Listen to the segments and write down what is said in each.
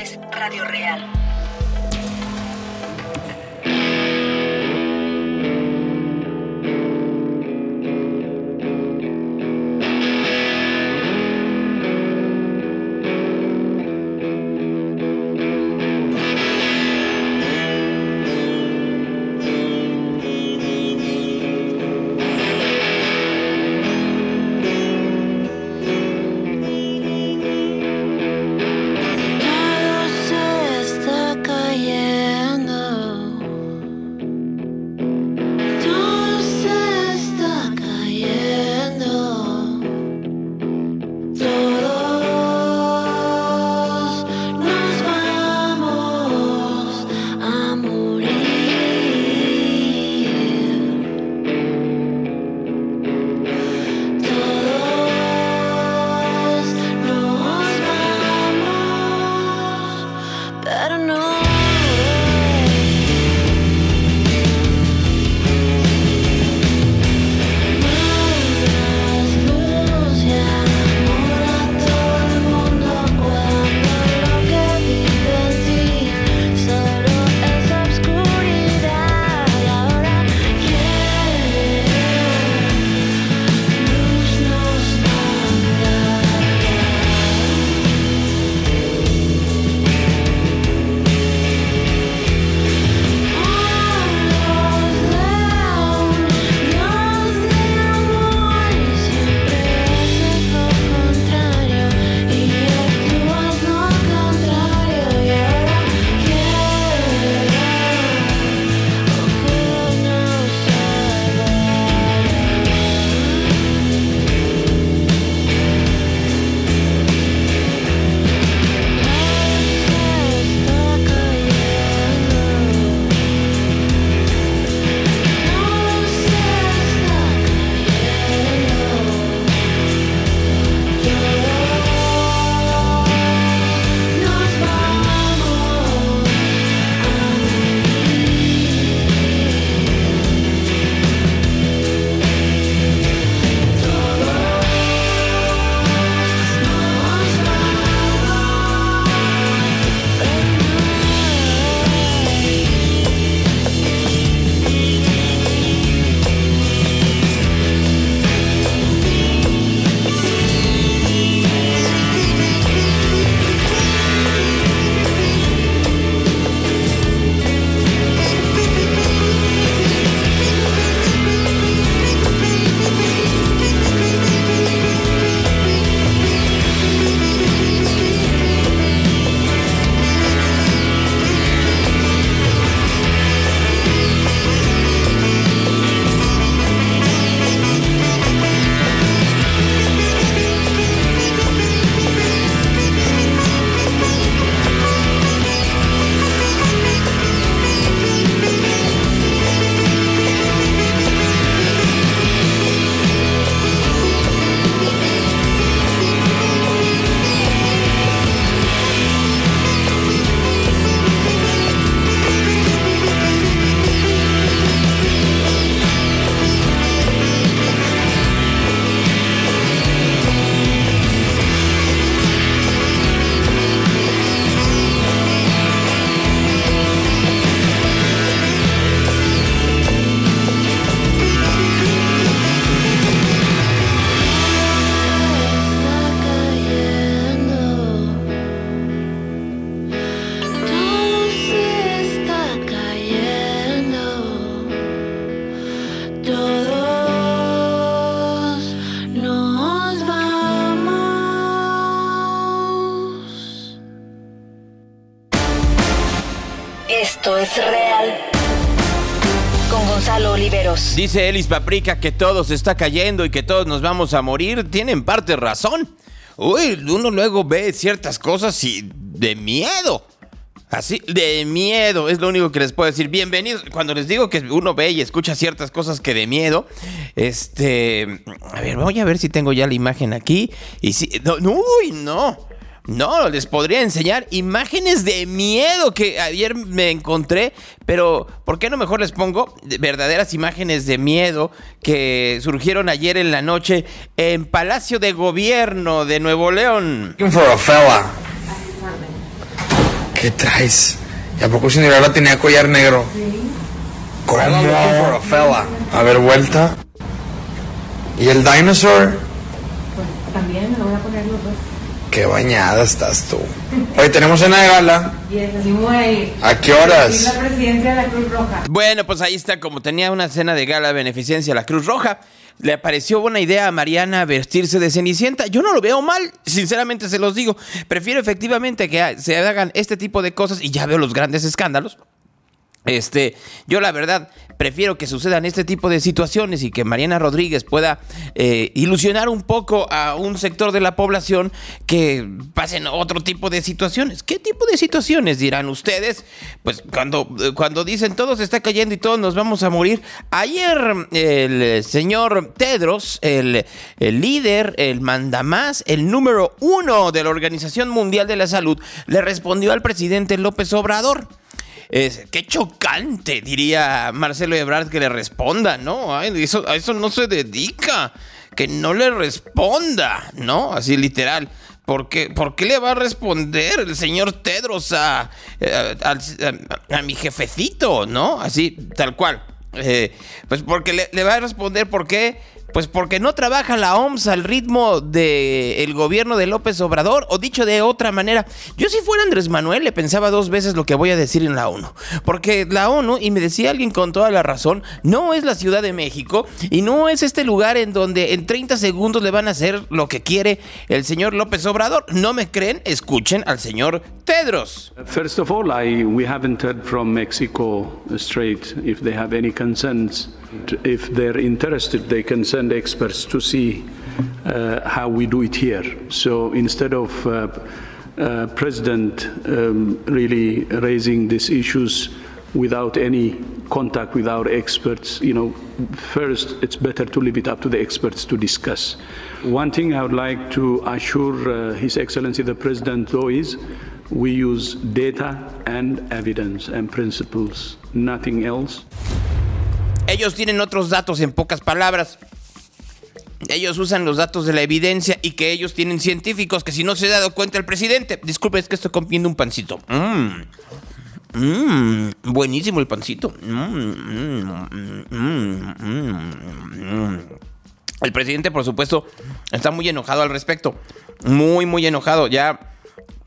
Radio Real. Dice Elis Paprika que todo se está cayendo y que todos nos vamos a morir. Tienen parte razón. Uy, uno luego ve ciertas cosas y de miedo. Así, de miedo, es lo único que les puedo decir. Bienvenidos. Cuando les digo que uno ve y escucha ciertas cosas que de miedo, este. A ver, voy a ver si tengo ya la imagen aquí. Y si. No, uy, no. No, les podría enseñar imágenes de miedo que ayer me encontré, pero ¿por qué no mejor les pongo verdaderas imágenes de miedo que surgieron ayer en la noche en Palacio de Gobierno de Nuevo León? ¿Qué traes? ¿Y a poco Cinderella tenía collar negro? Sí. ¿Cómo? A ver, vuelta. ¿Y el dinosaur? Pues también me lo voy a poner los dos. Qué bañada estás tú. Hoy tenemos cena de gala. ¿A qué horas? la presidencia de la Cruz Roja. Bueno, pues ahí está, como tenía una cena de gala de beneficencia a la Cruz Roja, le pareció buena idea a Mariana vestirse de Cenicienta. Yo no lo veo mal, sinceramente se los digo. Prefiero efectivamente que se hagan este tipo de cosas y ya veo los grandes escándalos este, yo la verdad prefiero que sucedan este tipo de situaciones y que Mariana Rodríguez pueda eh, ilusionar un poco a un sector de la población que pasen otro tipo de situaciones. ¿Qué tipo de situaciones dirán ustedes? Pues cuando, cuando dicen todo se está cayendo y todos nos vamos a morir. Ayer el señor Tedros, el, el líder, el mandamás, el número uno de la Organización Mundial de la Salud, le respondió al presidente López Obrador. Es, qué chocante, diría Marcelo Ebrard, que le responda, ¿no? eso, a eso no se dedica. Que no le responda, ¿no? Así literal. ¿Por qué, ¿Por qué le va a responder el señor Tedros a, eh, a, mi jefecito, ¿no? Así, tal cual. Eh, pues porque le, le, va a responder por qué pues porque no trabaja la OMS al ritmo del gobierno de López Obrador, o dicho de otra manera, yo si fuera Andrés Manuel le pensaba dos veces lo que voy a decir en la ONU, porque la ONU, y me decía alguien con toda la razón, no es la Ciudad de México y no es este lugar en donde en 30 segundos le van a hacer lo que quiere el señor López Obrador. ¿No me creen? Escuchen al señor Tedros. First of all, we haven't heard from Mexico straight if they have any concerns. If they're interested, they can send experts to see uh, how we do it here. So instead of uh, uh, President um, really raising these issues without any contact with our experts, you know, first it's better to leave it up to the experts to discuss. One thing I would like to assure uh, His Excellency the President, though, is we use data and evidence and principles, nothing else. Ellos tienen otros datos en pocas palabras. Ellos usan los datos de la evidencia y que ellos tienen científicos que si no se ha dado cuenta el presidente. Disculpe, es que estoy comiendo un pancito. Mmm. Mmm. Buenísimo el pancito. el presidente, por supuesto, está muy enojado al respecto. Muy, muy enojado. Ya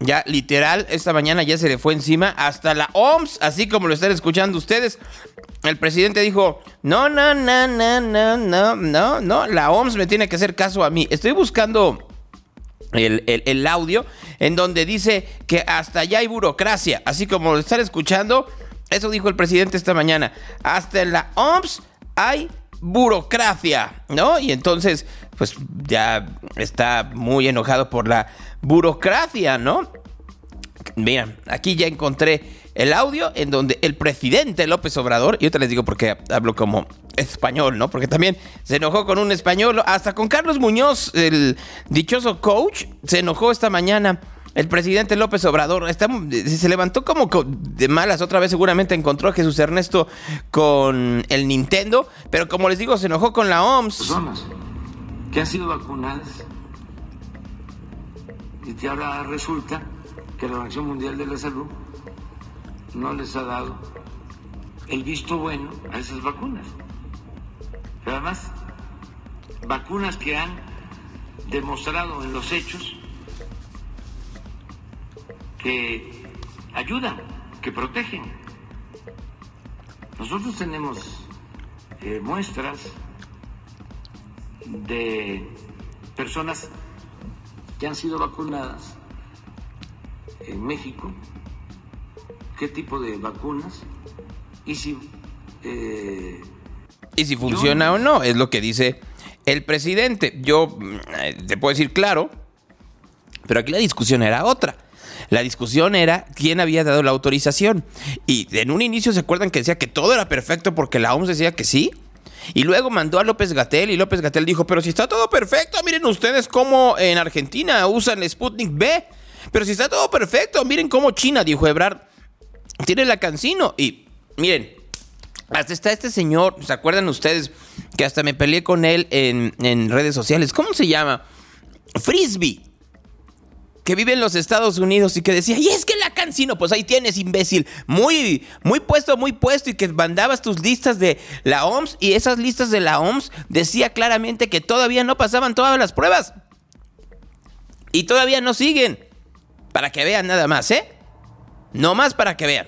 ya, literal, esta mañana ya se le fue encima hasta la OMS, así como lo están escuchando ustedes. El presidente dijo, no, no, no, no, no, no, no, no, la OMS me tiene que hacer caso a mí. Estoy buscando el, audio en donde dice que hasta allá hay burocracia, así como lo están escuchando. Eso dijo el presidente esta mañana. Hasta en la OMS hay burocracia, ¿no? Y entonces, pues ya está muy enojado por la burocracia, ¿no? Mira, aquí ya encontré el audio en donde el presidente López Obrador, y yo te les digo porque hablo como español, ¿no? Porque también se enojó con un español, hasta con Carlos Muñoz, el dichoso coach, se enojó esta mañana. El presidente López Obrador se levantó como de malas otra vez, seguramente encontró a Jesús Ernesto con el Nintendo, pero como les digo, se enojó con la OMS. Personas que han sido vacunadas y ahora resulta que la Organización Mundial de la Salud no les ha dado el visto bueno a esas vacunas. Pero además, vacunas que han demostrado en los hechos que ayudan, que protegen. Nosotros tenemos eh, muestras de personas que han sido vacunadas en México, qué tipo de vacunas y si... Eh, y si funciona o no, es lo que dice el presidente. Yo eh, te puedo decir claro, pero aquí la discusión era otra. La discusión era quién había dado la autorización. Y en un inicio se acuerdan que decía que todo era perfecto porque la OMS decía que sí. Y luego mandó a López Gatel y López Gatel dijo, pero si está todo perfecto, miren ustedes cómo en Argentina usan Sputnik B. Pero si está todo perfecto, miren cómo China, dijo Ebrard, tiene la cancino. Y miren, hasta está este señor, ¿se acuerdan ustedes que hasta me peleé con él en, redes sociales? ¿Cómo se llama? Frisbee. Que vive en los Estados Unidos y que decía, y es que la cancino, pues ahí tienes, imbécil, muy, muy puesto, muy puesto, y que mandabas tus listas de la OMS, y esas listas de la OMS decía claramente que todavía no pasaban todas las pruebas. Y todavía no siguen. Para que vean nada más, ¿eh? No más para que vean.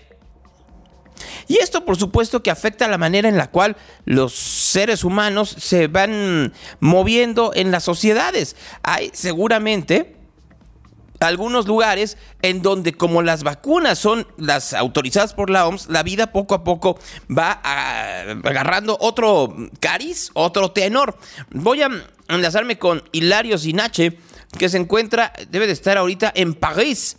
Y esto por supuesto que afecta la manera en la cual los seres humanos se van moviendo en las sociedades. Hay seguramente algunos lugares en donde como las vacunas son las autorizadas por la OMS, la vida poco a poco va agarrando otro cariz, otro tenor. Voy a enlazarme con Hilario Sinache, que se encuentra, debe de estar ahorita en París.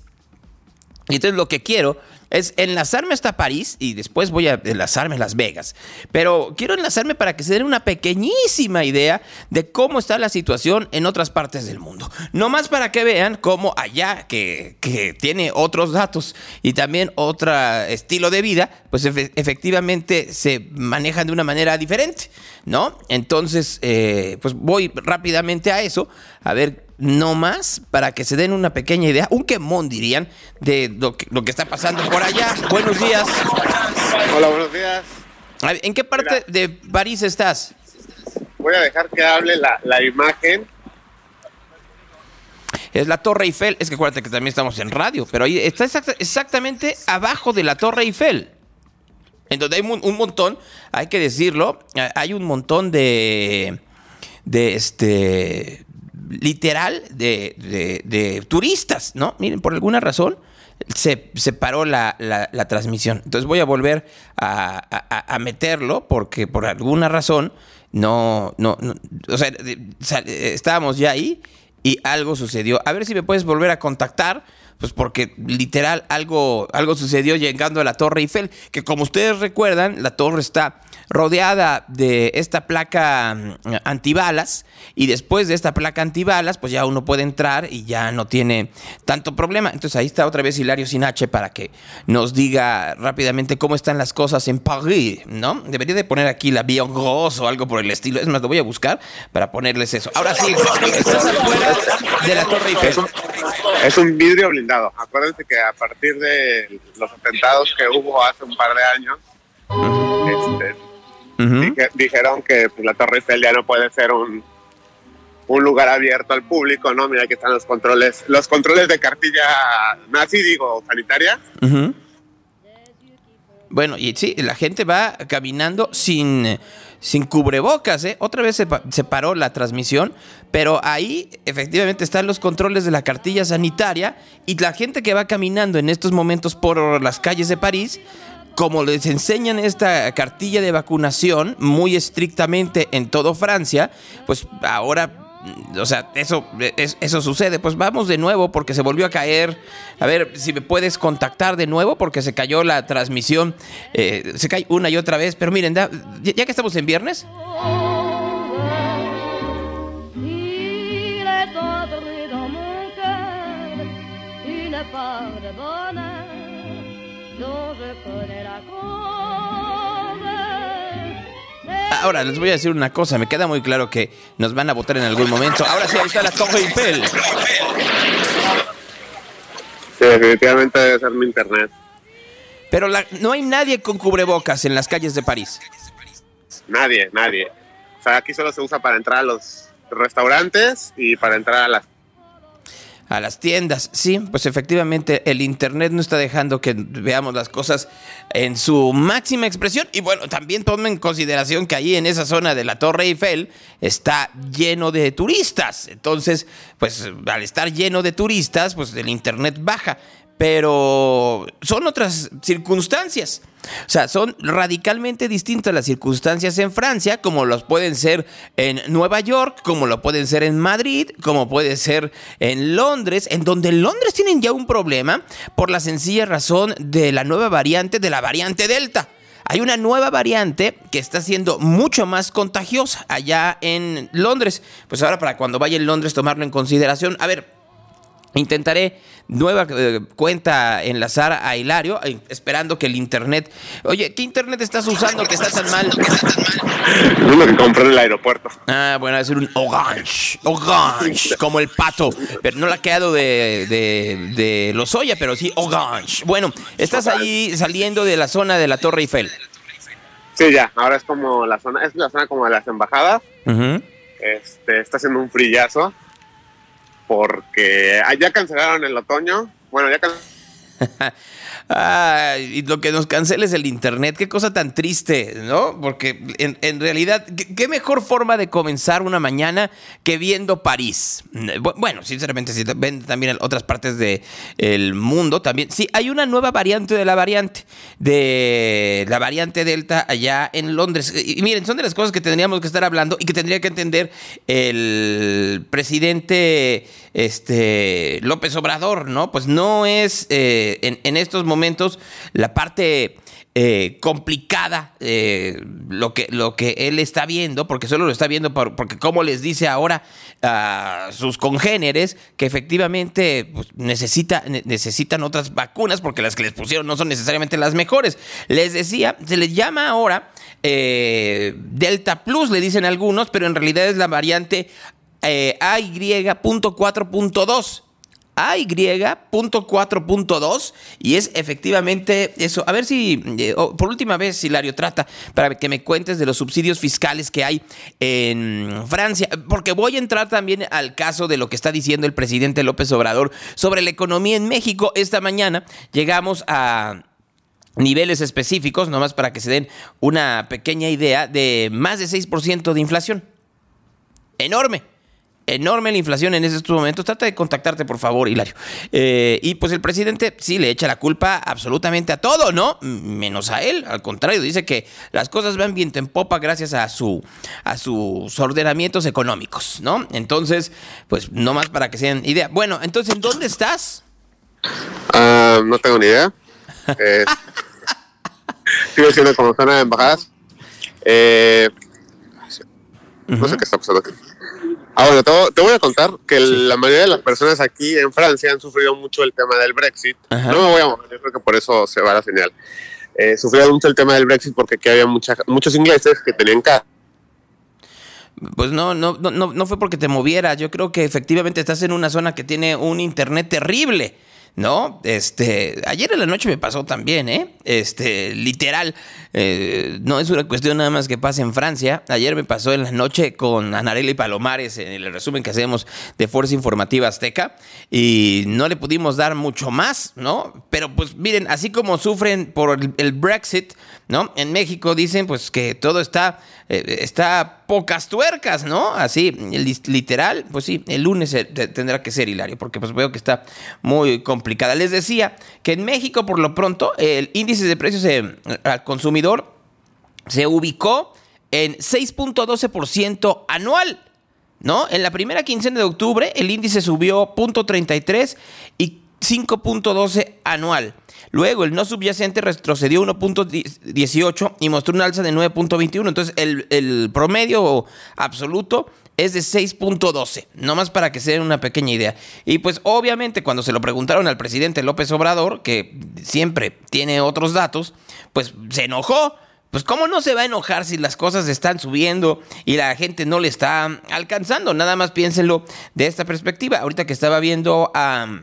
Y entonces lo que quiero es enlazarme hasta París y después voy a enlazarme a Las Vegas. Pero quiero enlazarme para que se den una pequeñísima idea de cómo está la situación en otras partes del mundo. No más para que vean cómo allá, que, tiene otros datos y también otro estilo de vida, pues efectivamente se manejan de una manera diferente, ¿no? Entonces, eh, pues voy rápidamente a eso, a ver no más para que se den una pequeña idea, un quemón dirían, de lo que, está pasando por allá. Buenos días. Hola, buenos días. ¿En qué parte de París estás? Voy a dejar que hable la, imagen. Es la Torre Eiffel. Es que acuérdate que también estamos en radio, pero ahí está exactamente abajo de la Torre Eiffel. En donde hay un, montón, hay que decirlo, hay un montón de, de este, literal de, turistas, ¿no? Miren, por alguna razón se, se paró la, transmisión. Entonces voy a volver a, meterlo porque por alguna razón no, no, o sea, estábamos ya ahí y algo sucedió. A ver si me puedes volver a contactar pues porque literal algo, algo sucedió llegando a la Torre Eiffel, que como ustedes recuerdan, la torre está rodeada de esta placa mm, antibalas y después de esta placa antibalas pues ya uno puede entrar y ya no tiene tanto problema. Entonces ahí está otra vez Hilario Sinache para que nos diga rápidamente cómo están las cosas en París, ¿no? Debería de poner aquí la Bion o algo por el estilo. Es más, lo voy a buscar para ponerles eso. Ahora sí, estás afuera de la Torre Eiffel. Es un, vidrio blindado. Acuérdense que a partir de los atentados que hubo hace un par de años, este, dijeron que pues, la Torre Eiffel ya no puede ser un, un lugar abierto al público, ¿no? Mira que están los controles, los controles de cartilla nazi, digo, sanitaria. Bueno, y sí, la gente va caminando sin, sin cubrebocas, ¿eh? Otra vez se, se, paró la transmisión, pero ahí efectivamente están los controles de la cartilla sanitaria y la gente que va caminando en estos momentos por las calles de París como les enseñan esta cartilla de vacunación muy estrictamente en todo Francia, pues ahora o sea, eso, eso sucede. Pues vamos de nuevo porque se volvió a caer. A ver si me puedes contactar de nuevo porque se cayó la transmisión. Eh, se cae una y otra vez. Pero miren, ya, que estamos en viernes. Ahora les voy a decir una cosa, me queda muy claro que nos van a votar en algún momento. Ahora sí, ahí está la Torre Eiffel. Sí, definitivamente debe ser mi internet. Pero no hay nadie con cubrebocas en las calles de París. Nadie, nadie. O sea, aquí solo se usa para entrar a los restaurantes y para entrar a las a las tiendas. Sí, pues efectivamente el Internet no está dejando que veamos las cosas en su máxima expresión. Y bueno, también tomen en consideración que ahí en esa zona de la Torre Eiffel está lleno de turistas. Entonces, pues al estar lleno de turistas, pues el Internet baja pero son otras circunstancias. O sea, son radicalmente distintas las circunstancias en Francia, como los pueden ser en Nueva York, como lo pueden ser en Madrid, como puede ser en Londres, en donde en Londres tienen ya un problema por la sencilla razón de la nueva variante, de la variante Delta. Hay una nueva variante que está siendo mucho más contagiosa allá en Londres. Pues ahora para cuando vaya en Londres tomarlo en consideración. A ver, Intentaré nueva eh, cuenta enlazar a Hilario, eh, esperando que el internet. Oye, ¿qué internet estás usando que está tan mal? Uno que compré en el aeropuerto. Ah, bueno, ser un Orange. Orange, como el pato. Pero no la ha quedado de, de, de Lozoya, pero sí Orange. Bueno, estás ahí saliendo de la zona de la Torre Eiffel. Sí, ya. Ahora es como la zona, es la zona como de las embajadas. Este, está haciendo un frillazo porque ya cancelaron el otoño. Bueno, ya cancelaron. y lo que nos cancela es el internet. Qué cosa tan triste, ¿no? Porque en, realidad, ¿qué, mejor forma de comenzar una mañana que viendo París. Bueno, sinceramente, si ven también en otras partes del mundo, también. Sí, hay una nueva variante de la variante, de la variante Delta allá en Londres. Y miren, son de las cosas que tendríamos que estar hablando y que tendría que entender el presidente este, López Obrador, ¿no? Pues no es eh, en, estos momentos momentos la parte eh, complicada eh, lo, que, lo que él está viendo, porque solo lo está viendo porque como les dice ahora a sus congéneres, que efectivamente pues, necesita, necesitan otras vacunas porque las que les pusieron no son necesariamente las mejores. Les decía, se les llama ahora eh, Delta Plus, le dicen algunos, pero en realidad es la variante AY.4.2. AY.4.2 y es efectivamente eso. A ver si, eh, por última vez, Hilario, trata para que me cuentes de los subsidios fiscales que hay en Francia, porque voy a entrar también al caso de lo que está diciendo el presidente López Obrador sobre la economía en México. Esta mañana llegamos a niveles específicos, nomás para que se den una pequeña idea, de más de 6% de inflación. Enorme enorme la inflación en estos momentos. Trata de contactarte, por favor, Hilario. Eh, y pues el presidente sí le echa la culpa absolutamente a todo, ¿no? Menos a él. Al contrario, dice que las cosas van bien en popa gracias a su a sus ordenamientos económicos, ¿no? Entonces, pues no más para que sean idea. Bueno, entonces, ¿en dónde estás? Ah, no tengo ni idea. Eh, sigo siendo como zona de embajadas. Eh, no sé qué está pasando aquí. Ah, bueno, te, voy a contar que la mayoría de las personas aquí en Francia han sufrido mucho el tema del Brexit. No me voy a mover, yo creo que por eso se va la señal. Eh, sufrieron mucho el tema del Brexit porque aquí había muchos ingleses que tenían casa. Pues no, no, no, no fue porque te moviera. Yo creo que efectivamente estás en una zona que tiene un internet terrible. ¿no? Este, ayer en la noche me pasó también, ¿eh? Este, literal, eh, no es una cuestión nada más que pasa en Francia. Ayer me pasó en la noche con Anarela y Palomares en el resumen que hacemos de Fuerza Informativa Azteca y no le pudimos dar mucho más, ¿no? Pero pues miren, así como sufren por el Brexit, ¿no? En México dicen pues que todo está, eh, está pocas tuercas, ¿no? Así, literal, pues sí, el lunes tendrá que ser hilario, porque pues veo que está muy complicada. Les decía que en México, por lo pronto, el índice de precios al consumidor se ubicó en 6.12% anual. ¿No? En la primera quincena de octubre el índice subió 0.33 y 5.12 anual. Luego el no subyacente retrocedió 1.18 y mostró una alza de 9.21. Entonces el, promedio absoluto es de 6.12, nomás para que se den una pequeña idea. Y pues obviamente cuando se lo preguntaron al presidente López Obrador, que siempre tiene otros datos, pues se enojó. Pues cómo no se va a enojar si las cosas están subiendo y la gente no le está alcanzando. Nada más piénsenlo de esta perspectiva. Ahorita que estaba viendo a...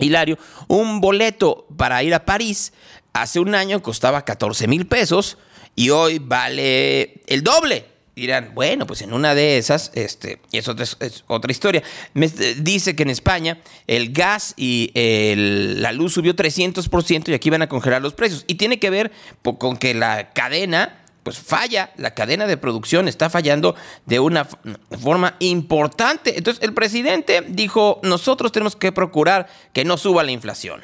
Hilario, un boleto para ir a París hace un año costaba 14 mil pesos y hoy vale el doble. Dirán, bueno, pues en una de esas, este, es otra, es otra historia. Me dice que en España el gas y la luz subió 300% y aquí van a congelar los precios. Y tiene que ver con que la cadena pues falla, la cadena de producción está fallando de una forma importante. Entonces el presidente dijo, nosotros tenemos que procurar que no suba la inflación.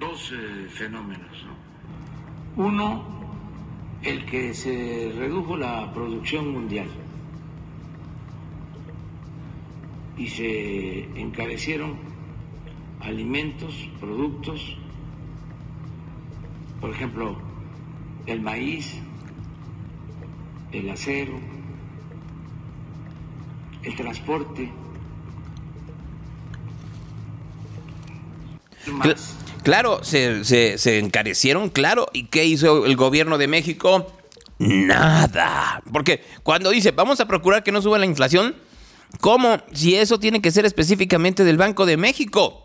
Dos fenómenos. Uno, el que se redujo la producción mundial. Y se encarecieron alimentos, productos, por ejemplo, el maíz, el acero, el transporte, Claro, se, se, encarecieron, claro. ¿Y qué hizo el gobierno de México? Nada. Porque cuando dice, vamos a procurar que no suba la inflación, ¿cómo? Si eso tiene que ser específicamente del Banco de México.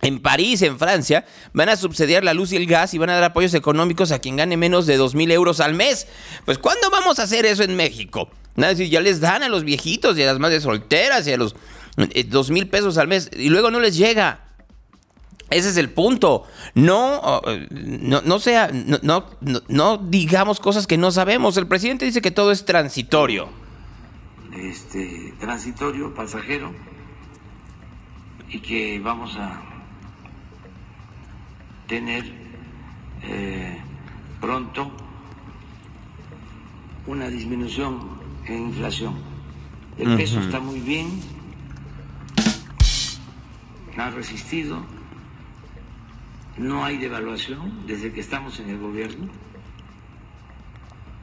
En París, en Francia, van a subsidiar la luz y el gas y van a dar apoyos económicos a quien gane menos de dos mil euros al mes. Pues, ¿cuándo vamos a hacer eso en México? Nada, ya les dan a los viejitos y a las madres solteras y a los eh, dos mil pesos al mes y luego no les llega. Ese es el punto. No, no, no sea, no, no, no, digamos cosas que no sabemos. El presidente dice que todo es transitorio. Este, transitorio, pasajero, y que vamos a tener eh, pronto una disminución en inflación. El peso está muy bien, ha resistido no hay devaluación desde que estamos en el gobierno.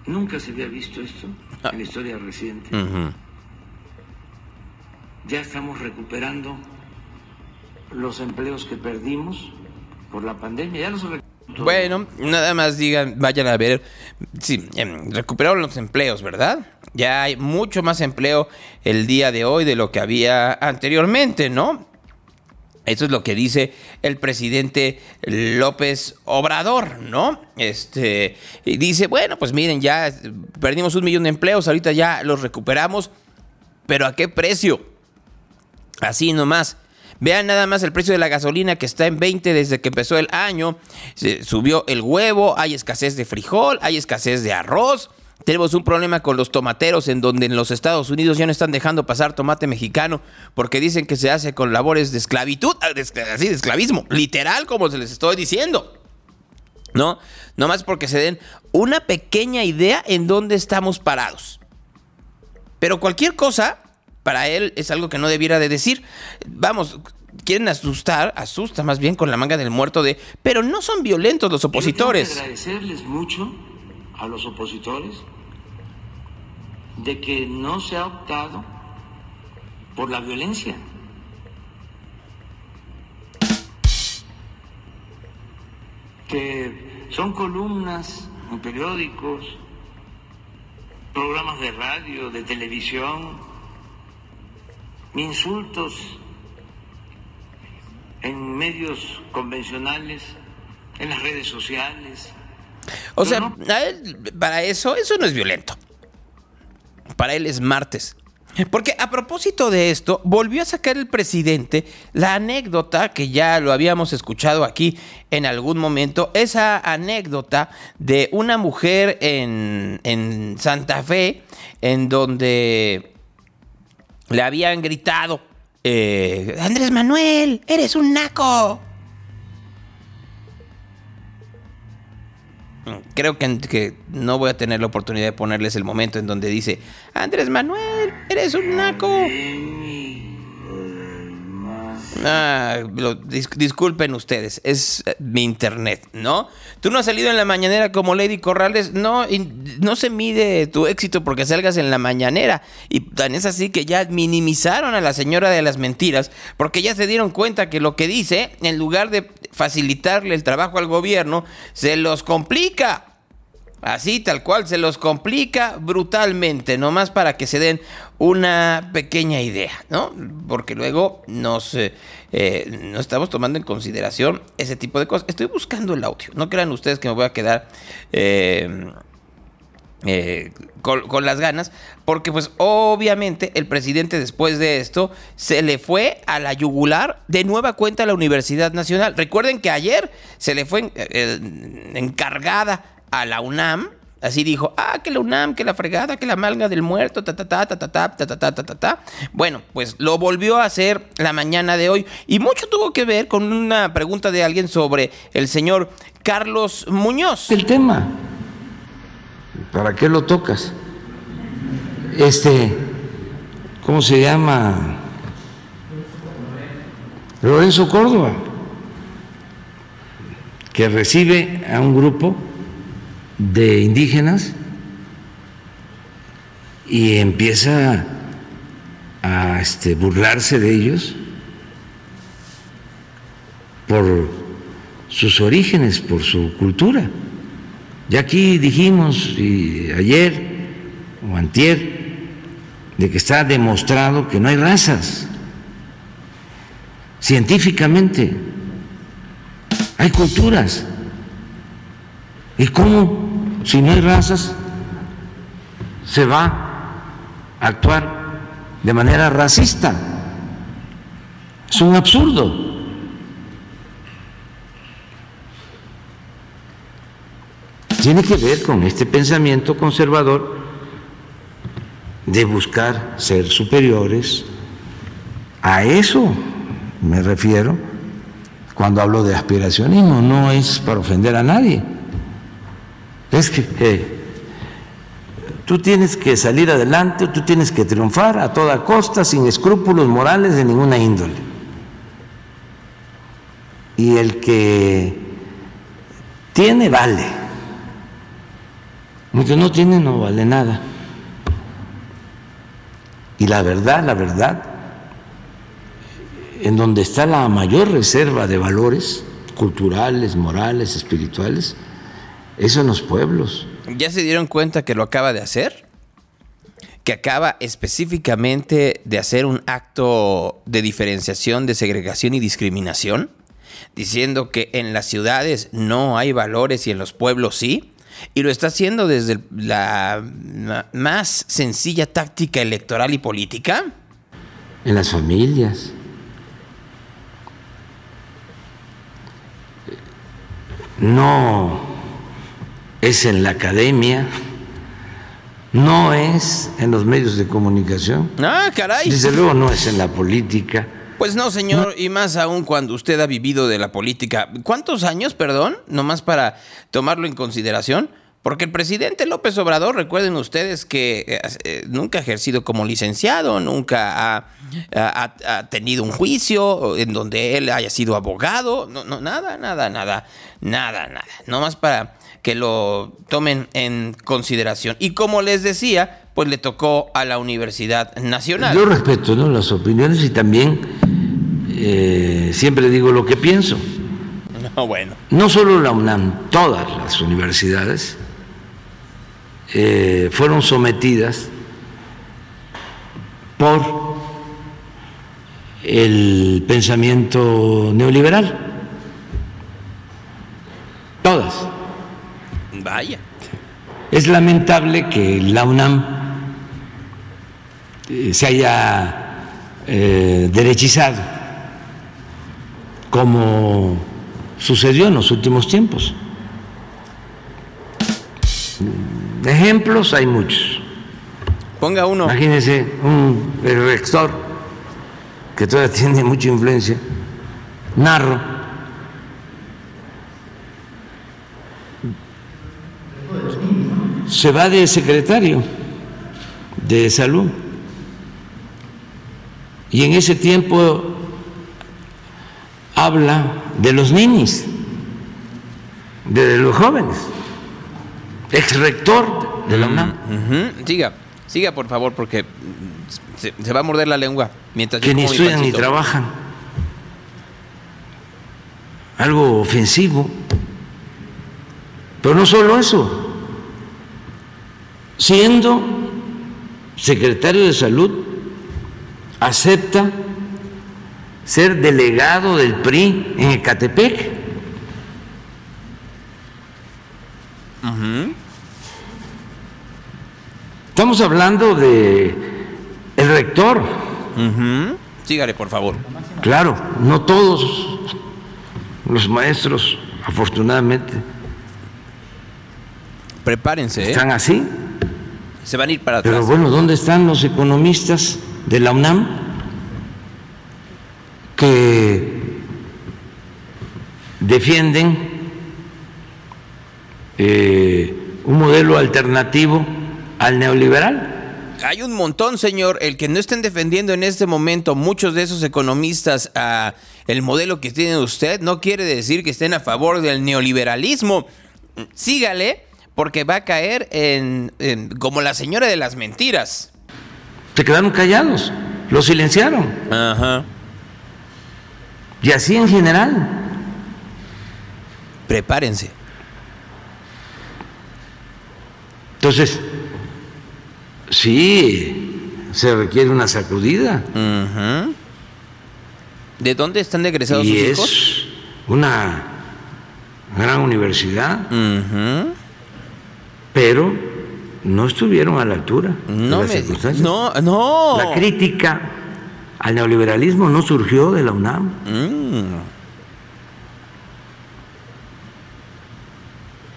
Nunca se había visto esto en la historia reciente. Ya estamos recuperando los empleos que perdimos por la pandemia. Ya los bueno, nada más digan, vayan a ver. Sí, em, recuperaron los empleos, ¿verdad? Ya hay mucho más empleo el día de hoy de lo que había anteriormente, ¿no? Eso es lo que dice el presidente López Obrador, ¿no? Este dice, bueno, pues miren, ya perdimos un millón de empleos, ahorita ya los recuperamos, pero ¿a qué precio? Así nomás. Vean nada más el precio de la gasolina que está en 20 desde que empezó el año. Se subió el huevo, hay escasez de frijol, hay escasez de arroz. Tenemos un problema con los tomateros en donde en los Estados Unidos ya no están dejando pasar tomate mexicano porque dicen que se hace con labores de esclavitud, ah, así de esclavismo, literal como se les estoy diciendo. ¿No? No más porque se den una pequeña idea en dónde estamos parados. Pero cualquier cosa para él es algo que no debiera de decir. Vamos, quieren asustar, asusta más bien con la manga del muerto de, pero no son violentos los opositores. agradecerles mucho a los opositores de que no se ha optado por la violencia. Que son columnas en periódicos, programas de radio, de televisión, insultos en medios convencionales, en las redes sociales, o sea, para eso, eso no es violento. Para él es martes. Porque a propósito de esto, volvió a sacar el presidente la anécdota que ya lo habíamos escuchado aquí en algún momento, esa anécdota de una mujer en, en Santa Fe, en donde le habían gritado, eh, Andrés Manuel, eres un naco. Creo que, no voy a tener la oportunidad de ponerles el momento en donde dice, Andrés Manuel, eres un naco. Ah, disculpen ustedes, es eh, mi internet, ¿no? Tú no has salido en la mañanera como Lady Corrales, no, no se mide tu éxito porque salgas en la mañanera. Y tan es así que ya minimizaron a la señora de las mentiras porque ya se dieron cuenta que lo que dice, en lugar de facilitarle el trabajo al gobierno, se los complica. Así, tal cual, se los complica brutalmente, nomás para que se den una pequeña idea, ¿no? Porque luego nos, eh, no estamos tomando en consideración ese tipo de cosas. Estoy buscando el audio, no crean ustedes que me voy a quedar eh, eh, con, con, las ganas, porque pues obviamente el presidente después de esto se le fue a la yugular de nueva cuenta a la Universidad Nacional. Recuerden que ayer se le fue encargada a la UNAM, así dijo, ah, que la UNAM, que la fregada, que la malga del muerto, ta ta ta ta ta ta ta ta ta ta ta Bueno, pues lo volvió a hacer la mañana de hoy y mucho tuvo que ver con una pregunta de alguien sobre el señor Carlos Muñoz. El tema. ¿Para qué lo tocas? Este, ¿cómo se llama? Lorenzo Córdoba, que recibe a un grupo de indígenas y empieza a este, burlarse de ellos por sus orígenes, por su cultura. Ya aquí dijimos ayer o antier de que está demostrado que no hay razas científicamente. Hay culturas. ¿Y cómo, si no hay razas, se va a actuar de manera racista? Es un absurdo. Tiene que ver con este pensamiento conservador de buscar ser superiores. A eso me refiero cuando hablo de aspiracionismo, no es para ofender a nadie. Es que tú tienes que salir adelante, tú tienes que triunfar a toda costa, sin escrúpulos morales de ninguna índole. Y el que tiene, vale. El que no tiene, no vale nada. Y la verdad, la verdad, en donde está la mayor reserva de valores culturales, morales, espirituales, es en los pueblos. ¿Ya se dieron cuenta que lo acaba de hacer? Que acaba específicamente de hacer un acto de diferenciación, de segregación y discriminación, diciendo que en las ciudades no hay valores y en los pueblos sí. Y lo está haciendo desde la más sencilla táctica electoral y política. En las familias. No es en la academia, no es en los medios de comunicación. Ah, caray. Desde luego no es en la política. Pues no, señor, y más aún cuando usted ha vivido de la política. ¿Cuántos años, perdón? Nomás para tomarlo en consideración. Porque el presidente López Obrador, recuerden ustedes que eh, eh, nunca ha ejercido como licenciado, nunca ha, tenido un juicio en donde él haya sido abogado, no, no, nada, nada, nada, nada, nada. Nomás para que lo tomen en consideración. Y como les decía, pues le tocó a la Universidad Nacional. Yo respeto ¿no? las opiniones y también eh, siempre digo lo que pienso. No, bueno. No solo la UNAM, todas las universidades eh, fueron sometidas por el pensamiento neoliberal. Todas. Vaya. Es lamentable que la UNAM eh, se haya eh, derechizado, como sucedió en los últimos tiempos. Ejemplos hay muchos. Ponga uno. Imagínense un rector que todavía tiene mucha influencia, Narro. Se va de secretario de salud. Y en ese tiempo habla de los niños, de los jóvenes ex rector de la UNAM. Siga, siga por favor, porque se, va a morder la lengua mientras que ni estudian ni trabajan. Algo ofensivo. Pero no solo eso. Siendo secretario de salud, acepta ser delegado del PRI en Ecatepec. Estamos hablando de el rector. Sígale, por favor. Claro, no todos los maestros, afortunadamente. Prepárense. ¿eh? Están así. Se van a ir para atrás. Pero bueno, ¿dónde están los economistas de la UNAM que defienden eh, un modelo alternativo al neoliberal. Hay un montón, señor. El que no estén defendiendo en este momento muchos de esos economistas a el modelo que tiene usted no quiere decir que estén a favor del neoliberalismo. Sígale, porque va a caer en, como la señora de las mentiras. Se quedaron callados, lo silenciaron. Ajá. Y así en general. Prepárense. Entonces, sí, se requiere una sacudida. Ujú. ¿De dónde están egresados Y sus es hijos? una gran universidad, Ujú. Pero no estuvieron a la altura No de las me circunstancias. No, no. La crítica al neoliberalismo no surgió de la UNAM. Mm.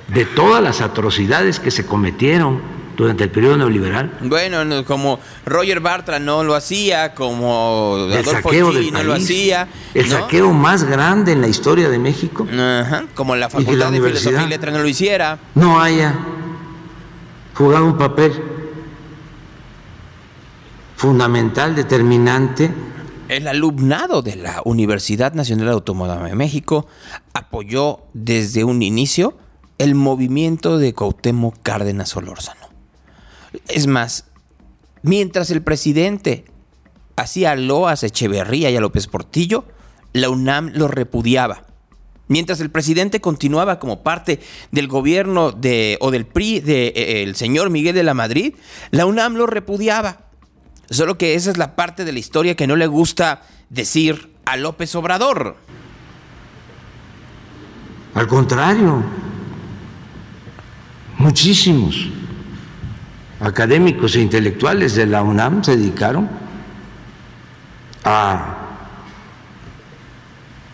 De todas las atrocidades que se cometieron durante el periodo neoliberal, Bueno, no, como Roger Bartra no lo hacía, como el Adolfo saqueo del no lo país, hacía. el ¿no? saqueo más grande en la historia de México, Ajá, como la Facultad de Filosofía y Letras no lo hiciera. no haya jugado un papel fundamental, determinante El alumnado de la Universidad Nacional Autónoma de México apoyó desde un inicio el movimiento de Cuauhtémoc Cárdenas Solórzano. Es más, mientras el presidente hacía loas a Echeverría y a López Portillo, la UNAM lo repudiaba. Mientras el presidente continuaba como parte del gobierno de, o del PRI del señor Miguel de la Madrid, la UNAM lo repudiaba. Solo que esa es la parte de la historia que no le gusta decir a López Obrador. Al contrario, muchísimos académicos e intelectuales de la UNAM se dedicaron a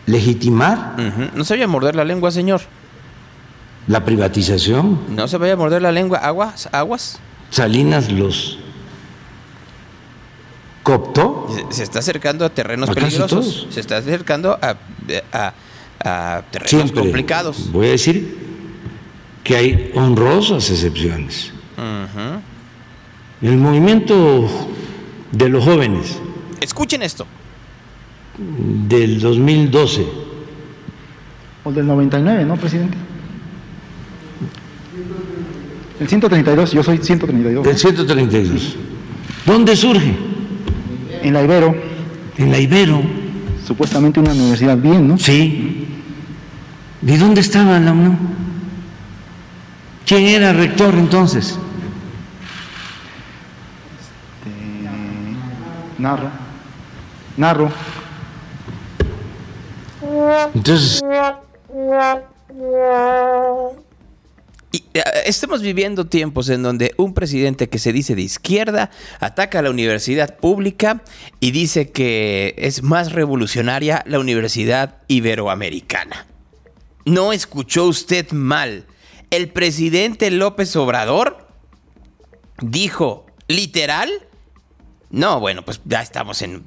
legitimar. No se vaya a morder la lengua, señor. la privatización. No se vaya a morder la lengua. Aguas, aguas. Salinas los cooptó. Se, se está acercando a terrenos ¿A casi peligrosos. todos? Se está acercando a, a- a terrenos Siempre complicados. voy a decir que hay honrosas excepciones. El movimiento de los jóvenes Escuchen esto. Del 2012 O del 99, ¿no, presidente? El 132, yo soy 132. del 132. ¿Dónde surge? En la Ibero, En la Ibero. supuestamente una universidad bien, ¿no? Sí. ¿De dónde estaba la UNAM? ¿Quién era rector entonces? Narro. Narro. Entonces, eh, estamos viviendo tiempos en donde un presidente que se dice de izquierda ataca a la universidad pública y dice que es más revolucionaria la universidad iberoamericana. No escuchó usted mal. El presidente López Obrador dijo, literal, no, bueno, pues ya estamos en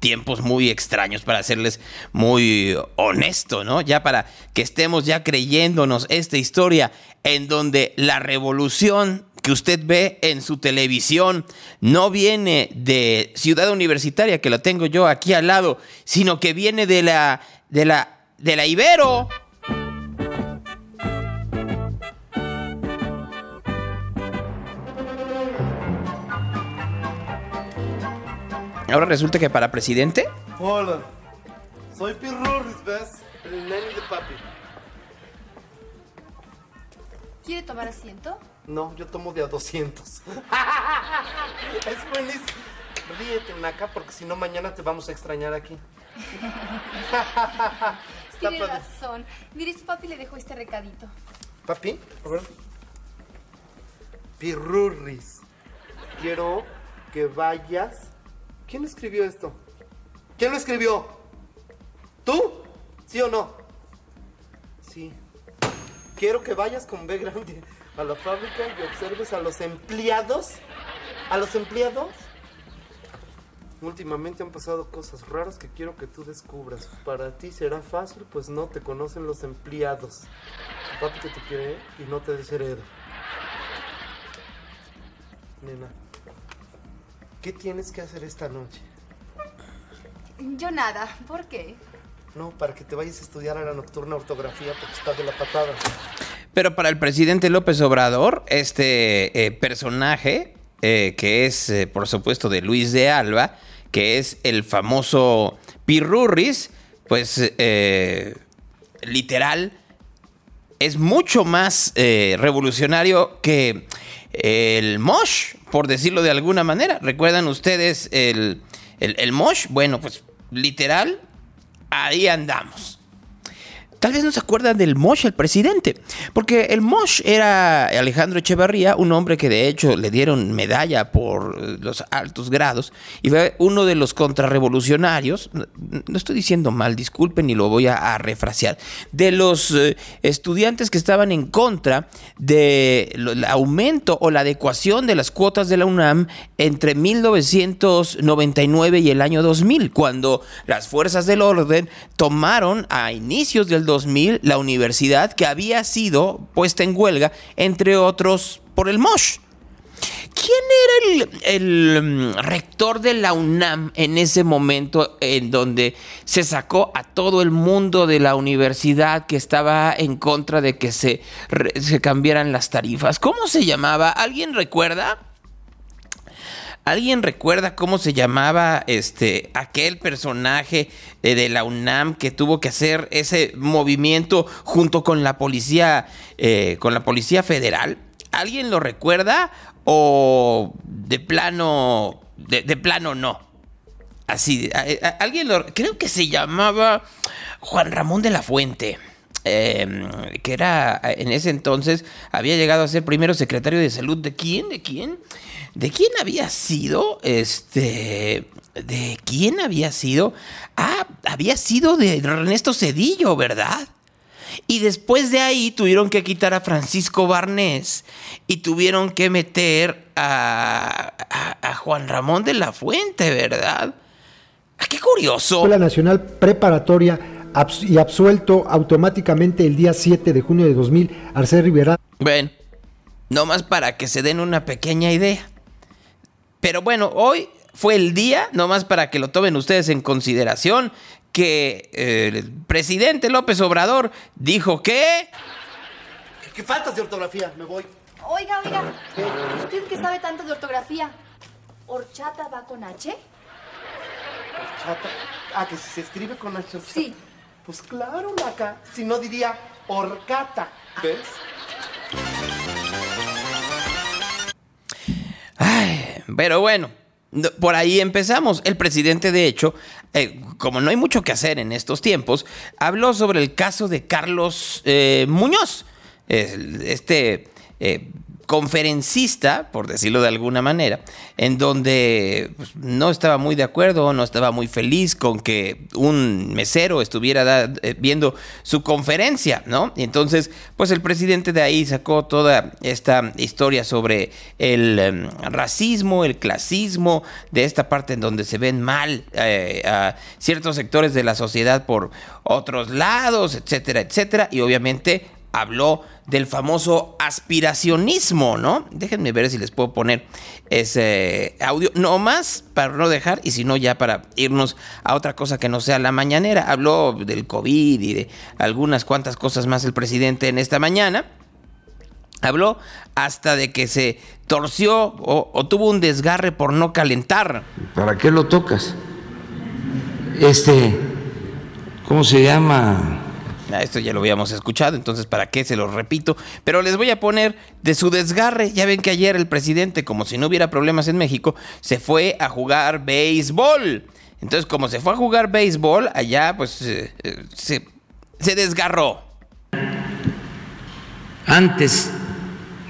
tiempos muy extraños para serles muy honesto, ¿no? Ya para que estemos ya creyéndonos esta historia en donde la revolución que usted ve en su televisión no viene de Ciudad Universitaria, que lo tengo yo aquí al lado, sino que viene de la de la de la Ibero. Ahora resulta que para presidente Hola, soy Pirurris, ¿ves? El nene de papi. ¿Quiere tomar asiento? No, yo tomo de a 200. es buenísimo. Ríete, Naka, porque si no mañana te vamos a extrañar aquí. Tiene padre. razón. Mire, su papi le dejó este recadito. Papi, a ver. Pirurris, quiero que vayas. ¿Quién escribió esto? ¿Quién lo escribió? ¿Tú? ¿Sí o no? Sí. Quiero que vayas con B grande a la fábrica y observes a los empleados. ¿A los empleados? Últimamente han pasado cosas raras que quiero que tú descubras. Para ti será fácil, pues no te conocen los empleados. Papi que te quiere y no te deshereda. Nena, ¿qué tienes que hacer esta noche? Yo nada. ¿Por qué? No, para que te vayas a estudiar a la nocturna ortografía porque estás de la patada. Pero para el presidente López Obrador, este eh, personaje, eh, que es, eh, por supuesto, de Luis de Alba, que es el famoso Pirurris, pues eh, literal es mucho más eh, revolucionario que el Mosh, por decirlo de alguna manera. ¿Recuerdan ustedes el, el, el Mosh? Bueno, pues literal, ahí andamos. Tal vez no se acuerdan del Mosh, el presidente, porque el Mosh era Alejandro Echevarría, un hombre que de hecho le dieron medalla por los altos grados y fue uno de los contrarrevolucionarios, no estoy diciendo mal, disculpen y lo voy a, a refrasear, de los eh, estudiantes que estaban en contra del aumento o la adecuación de las cuotas de la UNAM entre 1999 y el año 2000, cuando las fuerzas del orden tomaron a inicios del 2000 la universidad que había sido puesta en huelga, entre otros, por el MOSH. ¿Quién era el, el, mm, rector de la UNAM en ese momento en donde se sacó a todo el mundo de la universidad que estaba en contra de que se, se cambiaran las tarifas? ¿Cómo se llamaba? ¿Alguien recuerda? ¿Alguien recuerda cómo se llamaba este aquel personaje de la UNAM que tuvo que hacer ese movimiento junto con la policía eh, con la policía federal? ¿Alguien lo recuerda o de plano de, de plano no? Así, alguien lo creo que se llamaba Juan Ramón de la Fuente. Eh, que era en ese entonces había llegado a ser primero secretario de salud de quién de quién ¿De quién había sido? Este. ¿De quién había sido? Ah, había sido de Ernesto Cedillo, ¿verdad? Y después de ahí tuvieron que quitar a Francisco Barnés y tuvieron que meter a, Juan Ramón de la Fuente, ¿verdad? Ah, ¡Qué curioso! Escuela Nacional Preparatoria abs y absuelto automáticamente el día 7 de junio de 2000, Arcel Rivera. Bueno, nomás para que se den una pequeña idea. Pero bueno, hoy fue el día, nomás para que lo tomen ustedes en consideración, que eh, el presidente López Obrador dijo que... ¿Qué faltas de ortografía? Me voy. Oiga, oiga, ¿usted que sabe tanto de ortografía? ¿Horchata va con H? ¿Horchata? Ah, que si se escribe con H. Sí. Pues claro, Laca. Si no diría horcata. ¿Ves? Ay, pero bueno, por ahí empezamos. El presidente, de hecho, eh, como no hay mucho que hacer en estos tiempos, habló sobre el caso de Carlos eh, Muñoz, este eh, conferencista, por decirlo de alguna manera, en donde pues, no estaba muy de acuerdo, no estaba muy feliz con que un mesero estuviera eh, viendo su conferencia, ¿no? Y entonces, pues el presidente de ahí sacó toda esta historia sobre el eh, racismo, el clasismo, de esta parte en donde se ven mal eh, a ciertos sectores de la sociedad por otros lados, etcétera, etcétera, y obviamente habló del famoso aspiracionismo, ¿no? Déjenme ver si les puedo poner ese audio, no más para no dejar y si no ya para irnos a otra cosa que no sea la mañanera. Habló del COVID y de algunas cuantas cosas más el presidente en esta mañana. Habló hasta de que se torció o, o tuvo un desgarre por no calentar. ¿Para qué lo tocas? Este, ¿cómo se llama? Esto ya lo habíamos escuchado, entonces ¿para qué se lo repito? Pero les voy a poner de su desgarre. Ya ven que ayer el presidente, como si no hubiera problemas en México, se fue a jugar béisbol. Entonces, como se fue a jugar béisbol, allá pues eh, se, se desgarró. Antes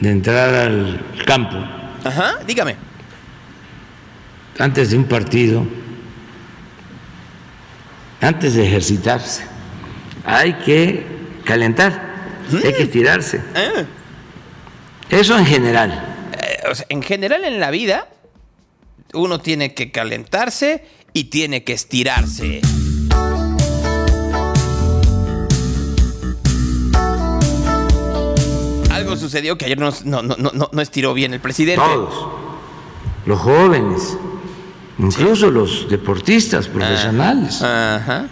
de entrar al campo. Ajá, dígame. Antes de un partido. Antes de ejercitarse hay que calentar, mm. hay que estirarse. Ah. Eso en general. Eh, o sea, en general en la vida, uno tiene que calentarse y tiene que estirarse. Algo sucedió que ayer no, no, no, no estiró bien el presidente. Todos, los jóvenes, incluso ¿Sí? los deportistas profesionales. Ajá. Ajá.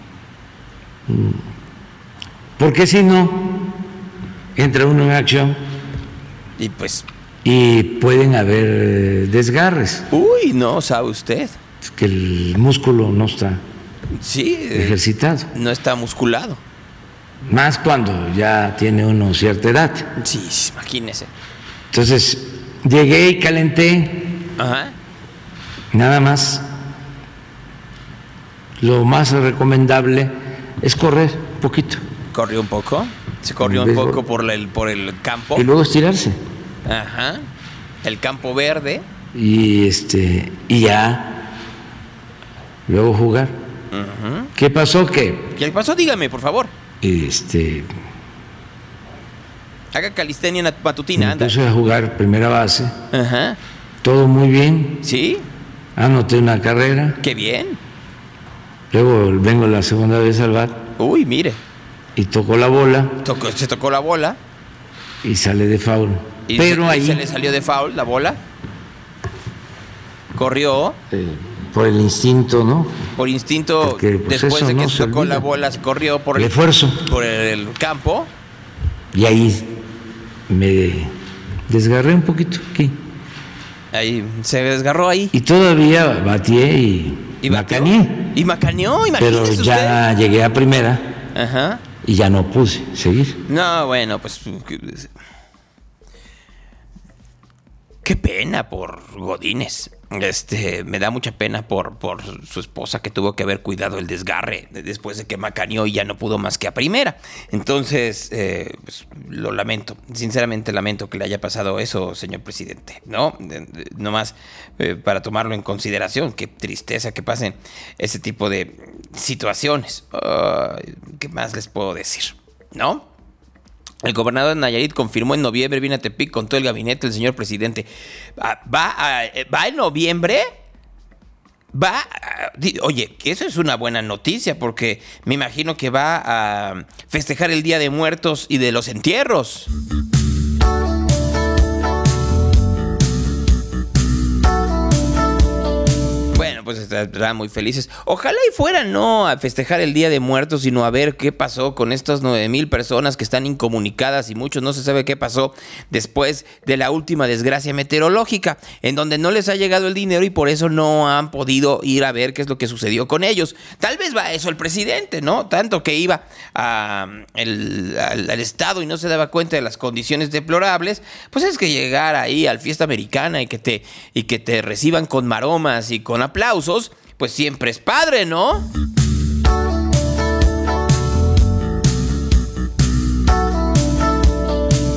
Porque si no, entra uno en acción. Y pues. Y pueden haber desgarres. Uy, no, sabe usted. Es que el músculo no está sí, ejercitado. No está musculado. Más cuando ya tiene uno cierta edad. Sí, imagínese. Entonces, llegué y calenté. Ajá. Nada más. Lo más recomendable es correr un poquito. Corrió un poco. Se corrió un poco por el, por el campo. Y luego estirarse. Ajá. El campo verde. Y este. Y ya. Luego jugar. Ujú. ¿Qué pasó? Que ¿Qué pasó? Dígame, por favor. este. Haga calistenia matutina, anda. puse a jugar primera base. Ajá. Todo muy bien. ¿Sí? Anoté una carrera. Qué bien. Luego vengo la segunda vez al bat Uy, mire. Y toco la bola Tocó- se tocó la bola. y sale de foul. Y Pero se, ahí, se le salió de foul la bola. Corrió eh, por el instinto, ¿no? por instinto. Porque, pues, después de que no se tocó olvida. la bola, se corrió por El el, esfuerzo. por el campo. Y ahí me desgarré un poquito aquí. Ahí se desgarró ahí. Y todavía batié y, Y macaneé. Y macaneó, Pero imagínese ya llegué a primera. Ajá. Y ya no pude seguir. No, bueno, pues. Qué pena por Godínez. Este, me da mucha pena por, por su esposa que tuvo que haber cuidado el desgarre después de que macaneó y ya no pudo más que a primera. Entonces, eh, pues, lo lamento. Sinceramente lamento que le haya pasado eso, señor presidente. ¿No? Nomás eh, para tomarlo en consideración. Qué tristeza que pasen ese tipo de situaciones. ¿Qué más les puedo decir? ¿No? El gobernador de Nayarit confirmó en noviembre, viene a Tepic con todo el gabinete del señor presidente. Ah, ¿Va, a- eh, ¿va en noviembre? Va, a- di- oye, eso es una buena noticia porque me imagino que va a festejar el Día de Muertos y de los entierros. Pues estarán muy felices. Ojalá y fueran no a festejar el Día de Muertos, sino a ver qué pasó con estas 9 mil personas que están incomunicadas y muchos no se sabe qué pasó después de la última desgracia meteorológica, en donde no les ha llegado el dinero y por eso no han podido ir a ver qué es lo que sucedió con ellos. Tal vez va eso el presidente, ¿no? Tanto que iba al, al Estado y no se daba cuenta de las condiciones deplorables, pues es que llegar ahí al fiesta americana y que te, y que te reciban con maromas y con aplausos, pues siempre es padre, ¿no?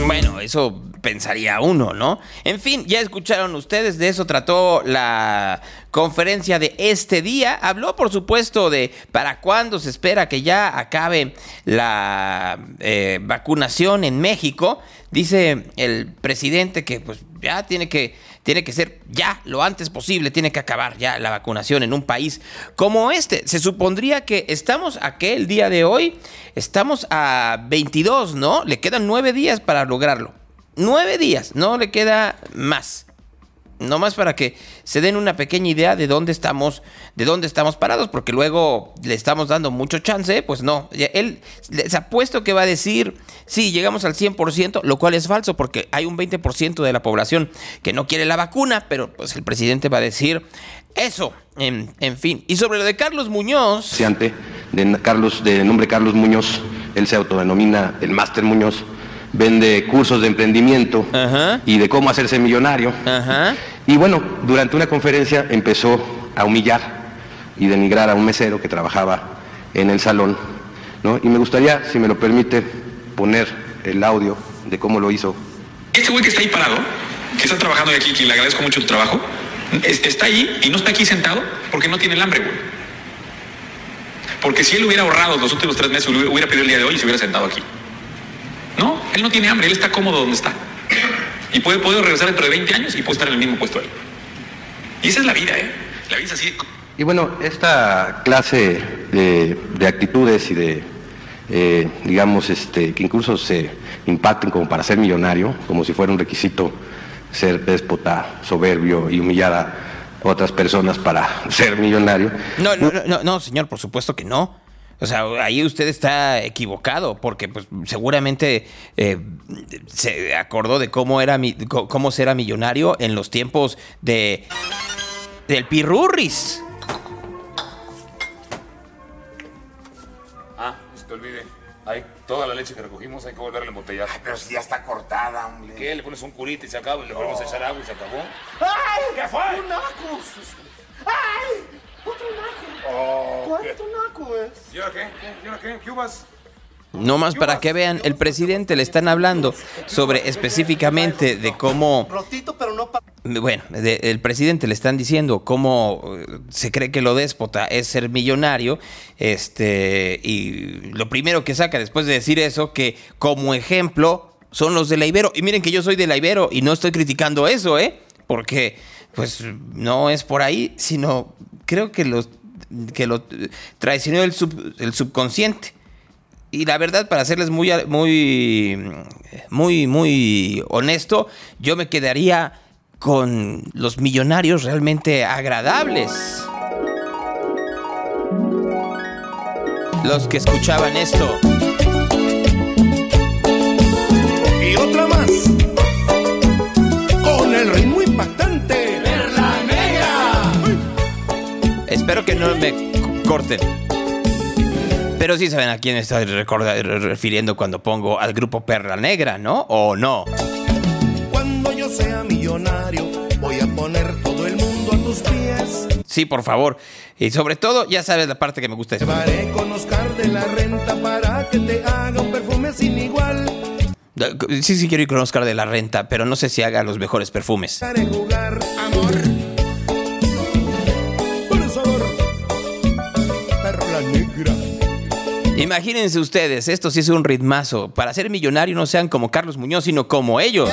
Bueno, eso pensaría uno, ¿no? En fin, ya escucharon ustedes, de eso trató la conferencia de este día. Habló, por supuesto, de para cuándo se espera que ya acabe la eh, vacunación en México. Dice el presidente que pues ya tiene que, tiene que ser ya lo antes posible, tiene que acabar ya la vacunación en un país como este. Se supondría que estamos a el día de hoy, estamos a 22, ¿no? Le quedan nueve días para lograrlo. Nueve días, no le queda más. No más para que se den una pequeña idea de dónde estamos, de dónde estamos parados, porque luego le estamos dando mucho chance, pues no. Él les apuesto que va a decir, sí, llegamos al 100%, lo cual es falso, porque hay un 20% de la población que no quiere la vacuna, pero pues el presidente va a decir eso, en, en fin. Y sobre lo de Carlos Muñoz, de Carlos, de nombre Carlos Muñoz, él se autodenomina el Máster Muñoz, vende cursos de emprendimiento y de cómo hacerse millonario. Y bueno, durante una conferencia empezó a humillar y denigrar a un mesero que trabajaba en el salón, ¿no? Y me gustaría, si me lo permite, poner el audio de cómo lo hizo. Este güey que está ahí parado, que está trabajando aquí, que le agradezco mucho tu trabajo, es- está ahí y no está aquí sentado porque no tiene el hambre, güey. Porque si él hubiera ahorrado los últimos tres meses, hubiera hubiera pedido el día de hoy y se hubiera sentado aquí. No, él no tiene hambre, él está cómodo donde está. Y puede, puede regresar dentro de 20 años y puede estar en el mismo puesto él. Y esa es la vida, ¿eh? La vida es así. Y bueno, esta clase de, de actitudes y de, eh, digamos, este, que incluso se impacten como para ser millonario, como si fuera un requisito ser déspota, soberbio y humillar a otras personas para ser millonario. No, no, no, no, no, señor, por supuesto que no. O sea, ahí usted está equivocado, porque pues seguramente eh, se acordó de cómo era mi- cómo ser millonario en los tiempos de del Pirurris. Ah, se te olvide. Hay toda la leche que recogimos, hay que volverla a embotellar. Ay, pero si ya está cortada, hombre. ¿Qué? Le pones un curita y se acaba, y le ponemos a echar agua y se acabó. ¡Ay! ¿Qué fue? ¡Un naco! ¡Ay! ¡Otro naco! Oh, ¿Cuánto naco es? ¿Y ahora qué? ¿Qué? ¿Y ahora qué? No más para que vean, el presidente le están hablando sobre específicamente de cómo Rotito, pero no pa- Bueno, de- el presidente le están diciendo cómo eh, se cree que lo déspota es ser millonario, este, y lo primero que saca después de decir eso, que como ejemplo son los de la Ibero. Y miren que yo soy de la Ibero y no estoy criticando eso, ¿eh? Porque, pues, no es por ahí, sino creo que los que lo traicionó el, sub- el subconsciente. Y la verdad, para serles muy, muy, muy, muy honesto, yo me quedaría con los millonarios realmente agradables. Los que escuchaban esto. Me corten. Pero sí saben a quién estoy refiriendo cuando pongo al grupo Perla Negra, ¿no? ¿O no? Cuando yo sea millonario, voy a poner todo el mundo a tus pies. Sí, por favor. Y sobre todo, ya sabes la parte que me gusta. Llevaré con Oscar de la renta para que te haga un perfume sin igual. Sí, sí quiero ir con Oscar de la Renta, pero no sé si haga los mejores perfumes. Jugar, amor. Imagínense ustedes, esto sí es un ritmazo. Para ser millonario no sean como Carlos Muñoz, sino como ellos.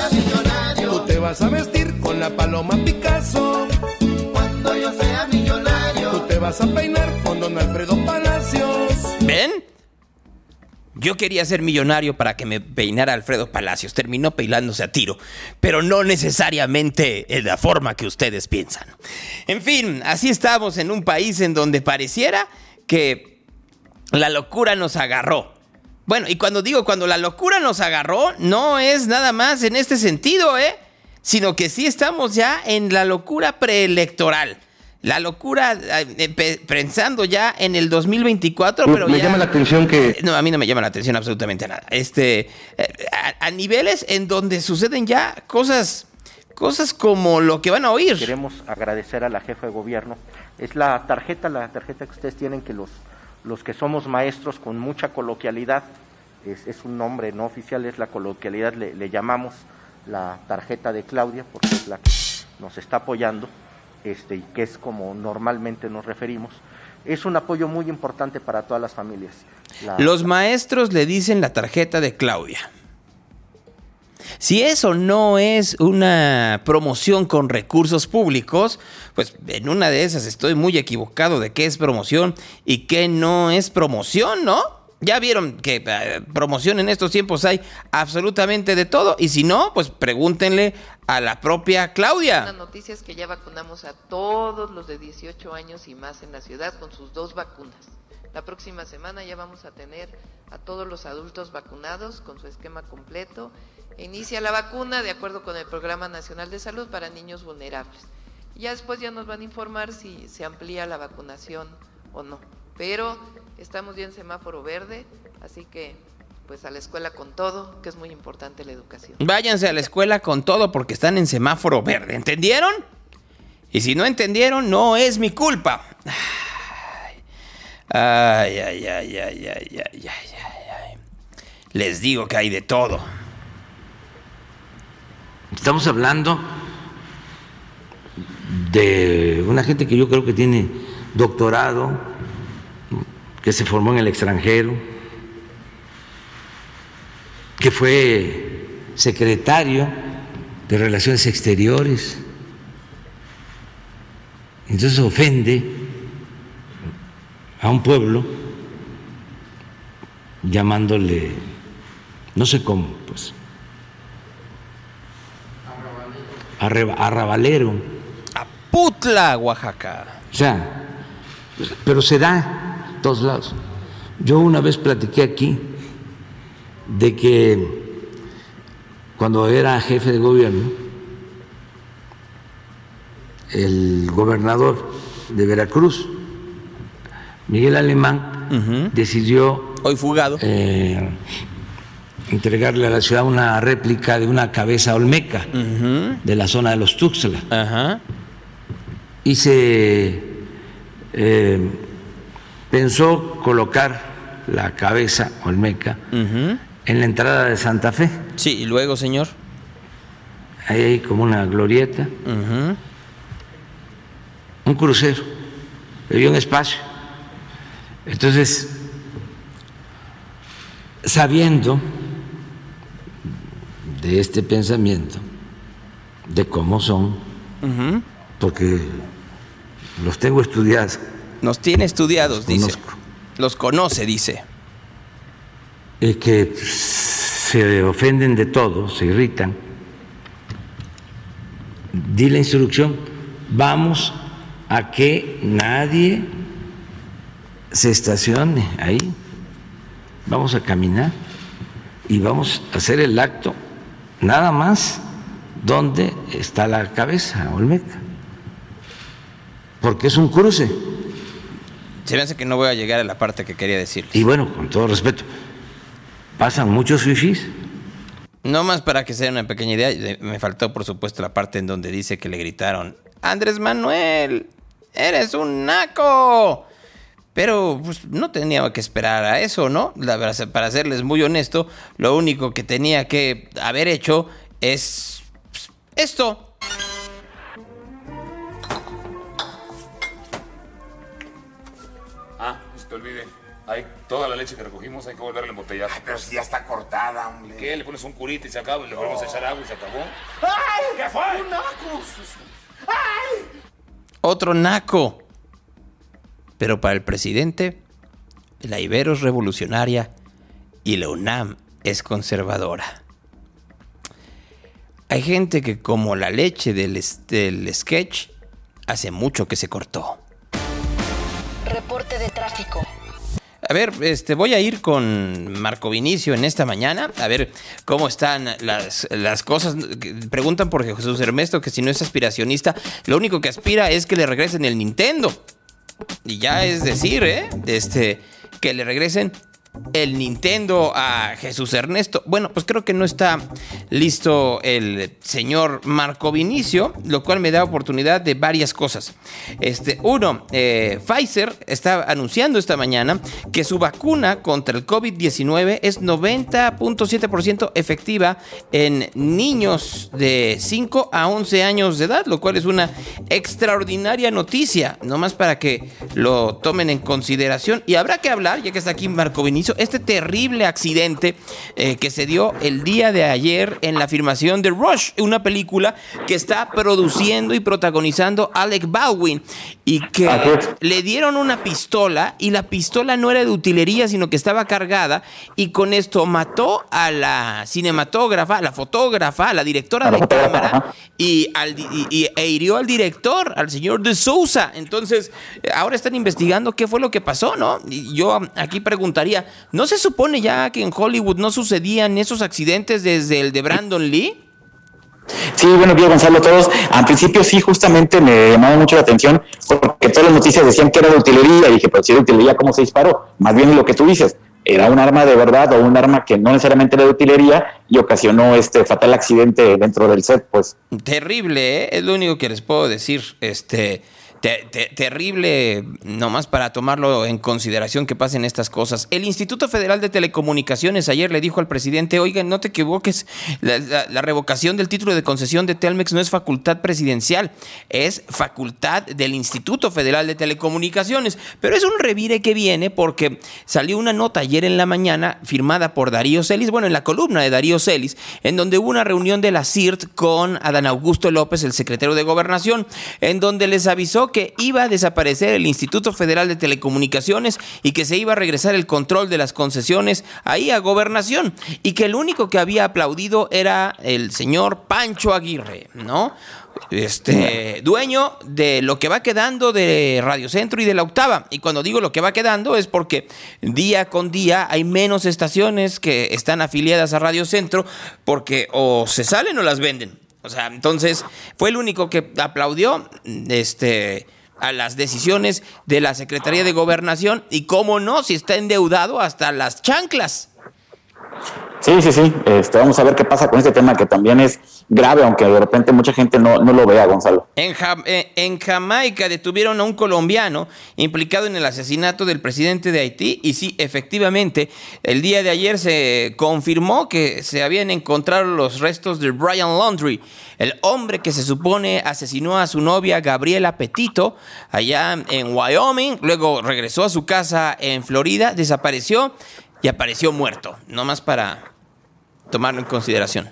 Tú te vas a vestir con la paloma Picasso. Cuando yo sea millonario. Tú te vas a peinar con don Alfredo Palacios. ¿Ven? Yo quería ser millonario para que me peinara Alfredo Palacios. Terminó peinándose a tiro, pero no necesariamente en la forma que ustedes piensan. En fin, así estamos en un país en donde pareciera que la locura nos agarró. Bueno, y cuando digo cuando la locura nos agarró, no es nada más en este sentido, ¿eh? Sino que sí estamos ya en la locura preelectoral. La locura eh, pe- pensando ya en el 2024, pero me ya- llama la atención que no, a mí no me llama la atención absolutamente nada. Este, eh, a, a niveles en donde suceden ya cosas, cosas como lo que van a oír. Queremos agradecer a la jefa de gobierno. Es la tarjeta, la tarjeta que ustedes tienen que los, los que somos maestros con mucha coloquialidad, es, un nombre no oficial, es la coloquialidad, le, llamamos la tarjeta de Claudia, porque es la que nos está apoyando, este, y que es como normalmente nos referimos. Es un apoyo muy importante para todas las familias. Los maestros le dicen la tarjeta de Claudia. Si eso no es una promoción con recursos públicos, pues en una de esas estoy muy equivocado de qué es promoción y qué no es promoción, ¿no? Ya vieron que eh, promoción en estos tiempos hay absolutamente de todo y si no, pues pregúntenle a la propia La Claudia. noticia es que ya vacunamos a todos los de 18 años y más en la ciudad con sus dos vacunas. La próxima semana ya vamos a tener a todos los adultos vacunados con su esquema completo inicia la vacuna de acuerdo con el Programa Nacional de Salud para Niños Vulnerables. Ya después ya nos van a informar si se amplía la vacunación o no. Pero estamos ya en semáforo verde, así que pues a la escuela con todo, que es muy importante la educación. Váyanse a la escuela con todo porque están en semáforo verde, ¿entendieron? Y si no entendieron, no es mi culpa. Ay, ay, ay, ay, ay, ay, ay, ay. ay. Les digo que hay de todo. Estamos hablando de una gente que yo creo que tiene doctorado, que se formó en el extranjero, que fue secretario de Relaciones Exteriores. Entonces ofende a un pueblo llamándole, no sé cómo, pues, arreba- arrabalero. Putla, Oaxaca. O sea, pero se da todos lados. Yo una vez platiqué aquí de que cuando era jefe de gobierno, el gobernador de Veracruz, Miguel Alemán, decidió Hoy fugado. Eh, entregarle a la ciudad una réplica de una cabeza olmeca de la zona de los Tuxtla. Y se eh, pensó colocar la cabeza olmeca en la entrada de Santa Fe. Sí, y luego, señor. Ahí hay como una glorieta. Un crucero. Había un espacio. Entonces, sabiendo de este pensamiento, de cómo son, porque los tengo estudiados. Nos tiene estudiados, dice. Los conoce, dice. Es que se ofenden de todo, se irritan. Di la instrucción, vamos a que nadie se estacione ahí. Vamos a caminar y vamos a hacer el acto nada más donde está la cabeza Olmeca. Porque es un cruce. Se me hace que no voy a llegar a la parte que quería decir. Y bueno, con todo respeto, pasan muchos fifís. No más para que sea una pequeña idea, me faltó por supuesto la parte en donde dice que le gritaron, Andrés Manuel, eres un naco. Pero pues, no tenía que esperar a eso, ¿no? La, para serles muy honesto, lo único que tenía que haber hecho es pues, esto. Ah, no se te olvide. Hay toda la leche que recogimos, hay que volverla a embotellar. Ay, pero si ya está cortada, hombre. ¿Qué? Le pones un curita y se acaba y le volvemos a echar agua y se acabó. ¡Ay! ¿Qué fue? ¡Un naco! ¡Ay! Otro naco. Pero para el presidente, la Ibero es revolucionaria y la UNAM es conservadora. Hay gente que como la leche del, del sketch, hace mucho que se cortó. Reporte de tráfico. A ver, este, voy a ir con Marco Vinicio en esta mañana, a ver cómo están las, las cosas. Preguntan por Jesús Ernesto que si no es aspiracionista, lo único que aspira es que le regresen el Nintendo. Y ya es decir, ¿eh? Este, que le regresen el Nintendo a Jesús Ernesto. Bueno, pues creo que no está listo el señor Marco Vinicio, lo cual me da oportunidad de varias cosas. Este, uno, eh, Pfizer está anunciando esta mañana que su vacuna contra el COVID-19 es 90.7% efectiva en niños de 5 a 11 años de edad, lo cual es una extraordinaria noticia, nomás para que lo tomen en consideración. Y habrá que hablar, ya que está aquí Marco Vinicio, este terrible accidente eh, que se dio el día de ayer en la filmación de Rush, una película que está produciendo y protagonizando Alec Baldwin y que le dieron una pistola y la pistola no era de utilería sino que estaba cargada y con esto mató a la cinematógrafa, a la fotógrafa, a la directora de cámara y, al, y, e hirió al director, al señor de Sousa. Entonces, ahora están investigando qué fue lo que pasó, ¿no? Y yo aquí preguntaría, ¿no se supone ya que en Hollywood no sucedían esos accidentes desde el de Brandon Lee? Sí, bueno, bien, Gonzalo, todos. Al principio sí, justamente me llamaba mucho la atención porque todas las noticias decían que era de utilería. Y dije, pero si era de utilería, ¿cómo se disparó? Más bien lo que tú dices, era un arma de verdad o un arma que no necesariamente era de utilería y ocasionó este fatal accidente dentro del set, pues. Terrible, ¿eh? es lo único que les puedo decir. Este, terrible, nomás para tomarlo en consideración que pasen estas cosas. El Instituto Federal de Telecomunicaciones ayer le dijo al presidente, oiga, no te equivoques, la, revocación del título de concesión de Telmex no es facultad presidencial, es facultad del Instituto Federal de Telecomunicaciones. Pero es un revire que viene porque salió una nota ayer en la mañana firmada por Darío Celis, bueno, en la columna de Darío Celis, en donde hubo una reunión de la CIRT con Adán Augusto López, el secretario de Gobernación, en donde les avisó que iba a desaparecer el Instituto Federal de Telecomunicaciones y que se iba a regresar el control de las concesiones ahí a gobernación y que el único que había aplaudido era el señor Pancho Aguirre, ¿no? Este dueño de lo que va quedando de Radio Centro y de la Octava. Y cuando digo lo que va quedando es porque día con día hay menos estaciones que están afiliadas a Radio Centro porque o se salen o las venden. O sea, entonces fue el único que aplaudió. Este a las decisiones de la Secretaría de Gobernación y cómo no, si está endeudado hasta las chanclas. Sí, sí, sí. Este, vamos a ver qué pasa con este tema que también es grave, aunque de repente mucha gente no, no lo vea, Gonzalo. En, eh, en, Jamaica detuvieron a un colombiano implicado en el asesinato del presidente de Haití y sí, efectivamente, el día de ayer se confirmó que se habían encontrado los restos de Brian Laundry, el hombre que se supone asesinó a su novia Gabriela Petito allá en Wyoming, luego regresó a su casa en Florida, desapareció y apareció muerto, nomás para tomarlo en consideración.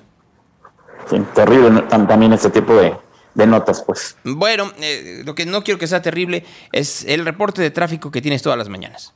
Sí, terrible también este tipo de, notas, pues. Bueno, eh, lo que no quiero que sea terrible es el reporte de tráfico que tienes todas las mañanas.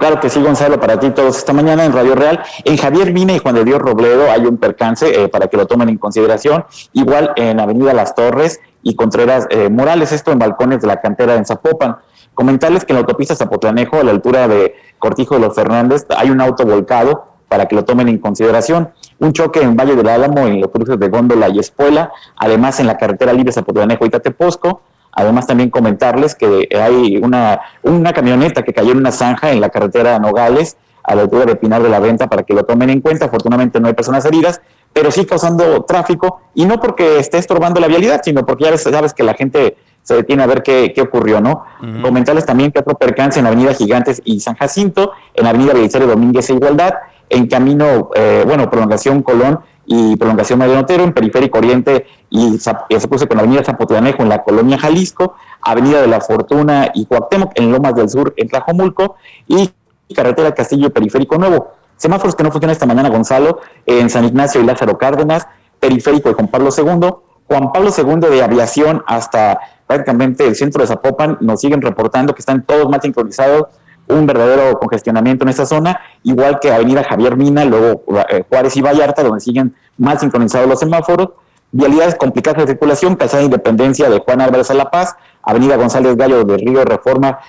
Claro que sí, Gonzalo, para ti todos esta mañana en Radio Real. En Javier Mina y Juan de Dios Robledo hay un percance eh, para que lo tomen en consideración. Igual en Avenida Las Torres y Contreras eh, Morales, esto en balcones de la cantera en Zapopan. Comentarles que en la autopista Zapotlanejo, a la altura de Cortijo de los Fernández, hay un auto volcado para que lo tomen en consideración. Un choque en Valle del Álamo, en los cruces de Góndola y Espuela, además en la carretera libre Zapotlanejo y Tateposco. Además también comentarles que hay una, una camioneta que cayó en una zanja en la carretera Nogales, a la altura de Pinar de la Venta, para que lo tomen en cuenta. Afortunadamente no hay personas heridas, pero sí causando tráfico, y no porque esté estorbando la vialidad, sino porque ya sabes que la gente se detiene a ver qué, qué ocurrió, ¿no? Comentarles también que otro percance en Avenida Gigantes y San Jacinto, en Avenida Belisario Domínguez e Igualdad, en camino, eh, bueno, prolongación Colón y prolongación Mariano Otero, en Periférico Oriente y se puso con Avenida Zapotlanejo en la colonia Jalisco, Avenida de la Fortuna y Cuauhtémoc en Lomas del Sur en Tlajomulco y Carretera Castillo y Periférico Nuevo. Semáforos que no funcionan esta mañana, Gonzalo, en San Ignacio y Lázaro Cárdenas, Periférico de Juan Pablo II, Juan Pablo II de Aviación hasta prácticamente el centro de Zapopan, nos siguen reportando que están todos más sincronizados, un verdadero congestionamiento en esta zona, igual que Avenida Javier Mina, luego eh, Juárez y Vallarta, donde siguen más sincronizados los semáforos, vialidades complicadas de circulación, Calzada Independencia de Juan Álvarez a La Paz, Avenida González Gallo de Río Reforma,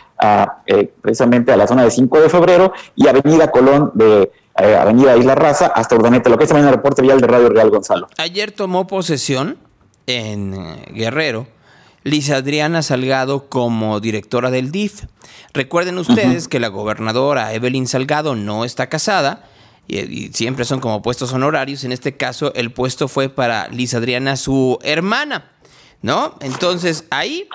eh, precisamente a la zona de 5 de febrero, y Avenida Colón de eh, Avenida Isla Raza hasta Urdaneta, lo que es también el reporte vial de Radio Real Gonzalo. Ayer tomó posesión en Guerrero Lisa Adriana Salgado como directora del DIF. Recuerden ustedes que la gobernadora Evelyn Salgado no está casada y, siempre son como puestos honorarios. En este caso, el puesto fue para Lisa Adriana, su hermana, ¿no? Entonces ahí,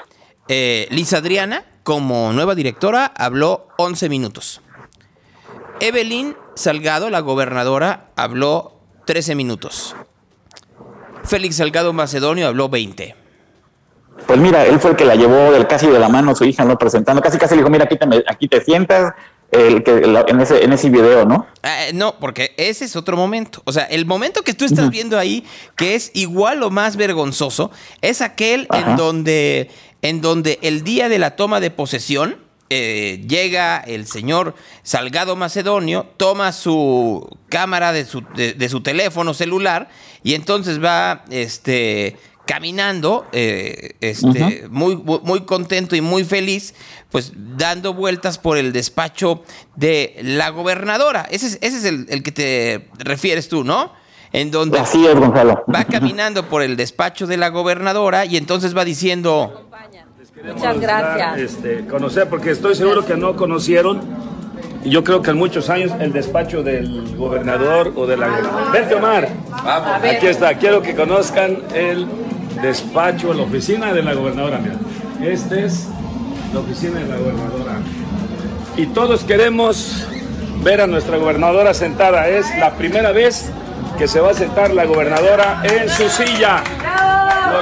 eh, Lisa Adriana, como nueva directora, habló 11 minutos. Evelyn Salgado, la gobernadora, habló 13 minutos. Félix Salgado Macedonio habló 20. Pues mira, él fue el que la llevó del casi de la mano su hija, ¿no? Presentando, casi casi le dijo, mira, aquí te, aquí te sientas, el que, en, ese, en ese video, ¿no? Ah, no, porque ese es otro momento. O sea, el momento que tú estás viendo ahí, que es igual o más vergonzoso, es aquel en donde, en donde el día de la toma de posesión, eh, llega el señor Salgado Macedonio, toma su cámara de su, de su teléfono celular y entonces va este, caminando, eh, este, muy, muy contento y muy feliz, pues dando vueltas por el despacho de la gobernadora. Ese es, ese es el, que te refieres tú, ¿no? En donde Así es, Gonzalo. va caminando por el despacho de la gobernadora y entonces va diciendo... Muchas gracias. Este, conocer, porque estoy seguro que no conocieron yo creo que en muchos años el despacho del gobernador o de la gobernadora. Vente Omar, Vamos. aquí está, quiero que conozcan el despacho, la oficina de la gobernadora. Mira, esta es la oficina de la gobernadora. Y todos queremos ver a nuestra gobernadora sentada. Es la primera vez que se va a sentar la gobernadora en su silla.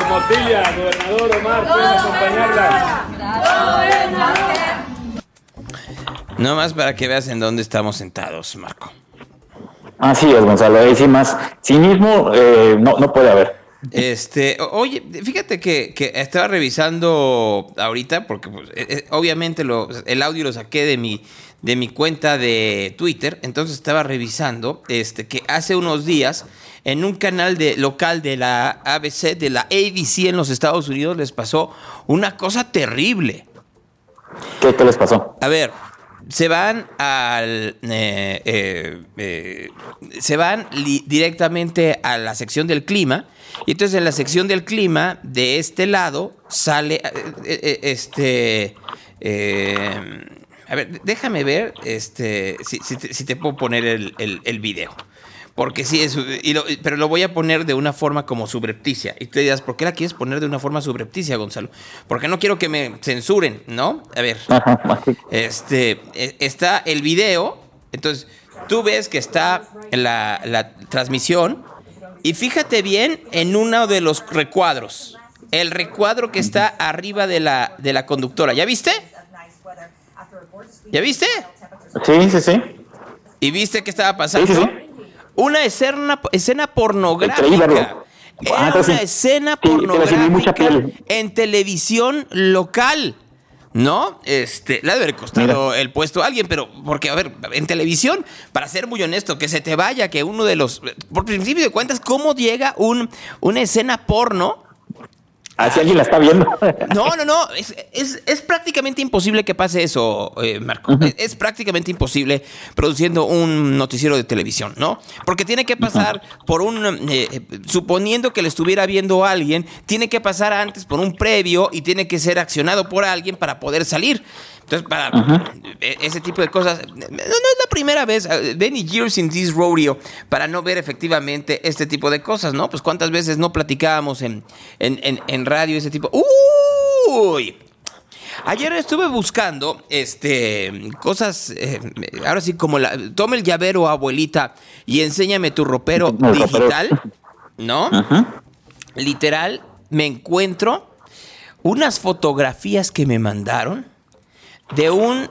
Motilla, gobernador Omar, pueden acompañarla. No más para que veas en dónde estamos sentados, Marco. Así es, Gonzalo. Ahí sí más cinismo eh, no, no puede haber. Este, oye, fíjate que, estaba revisando ahorita, porque pues, eh, eh, obviamente lo, el audio lo saqué de mi, de mi cuenta de Twitter, entonces estaba revisando este, que hace unos días en un canal de, local de la ABC, de la ABC en los Estados Unidos, les pasó una cosa terrible. ¿Qué, qué les pasó? A ver, se van al eh, eh, eh, se van directamente a la sección del clima y entonces en la sección del clima de este lado sale este a ver déjame ver este si, si, te, puedo poner el, el, el video porque sí, es, pero lo voy a poner de una forma como subrepticia. Y tú dirás, ¿por qué la quieres poner de una forma subrepticia, Gonzalo? Porque no quiero que me censuren, ¿no? A ver. este, e, está el video. Entonces, tú ves que está la, la transmisión. Y fíjate bien en uno de los recuadros. El recuadro que está arriba de la, de la conductora. ¿Ya viste? ¿Ya viste? Sí, sí, sí. ¿Y viste qué estaba pasando? Sí, sí, sí una escena, escena pornográfica. Era ah, una escena pornográfica en televisión local. ¿No? Este, le ha de haber costado el puesto a alguien, pero porque, a ver, en televisión, para ser muy honesto, que se te vaya, que uno de los. Por principio de cuentas, ¿cómo llega un, una escena porno Así alguien la está viendo. No, no, no. Es, prácticamente imposible que pase eso, eh, Marco. es, prácticamente imposible produciendo un noticiero de televisión, ¿no? Porque tiene que pasar por un. Eh, suponiendo que le estuviera viendo a alguien, tiene que pasar antes por un previo y tiene que ser accionado por alguien para poder salir. Entonces, para e, ese tipo de cosas, no, es la primera vez, many uh, years in this rodeo, para no ver efectivamente este tipo de cosas, ¿no? Pues cuántas veces no platicábamos en, en, radio ese tipo. ¡Uy! Ayer estuve buscando este cosas, eh, ahora sí como la, toma el llavero abuelita y enséñame tu ropero digital, ¿no? Literal, me encuentro unas fotografías que me mandaron de un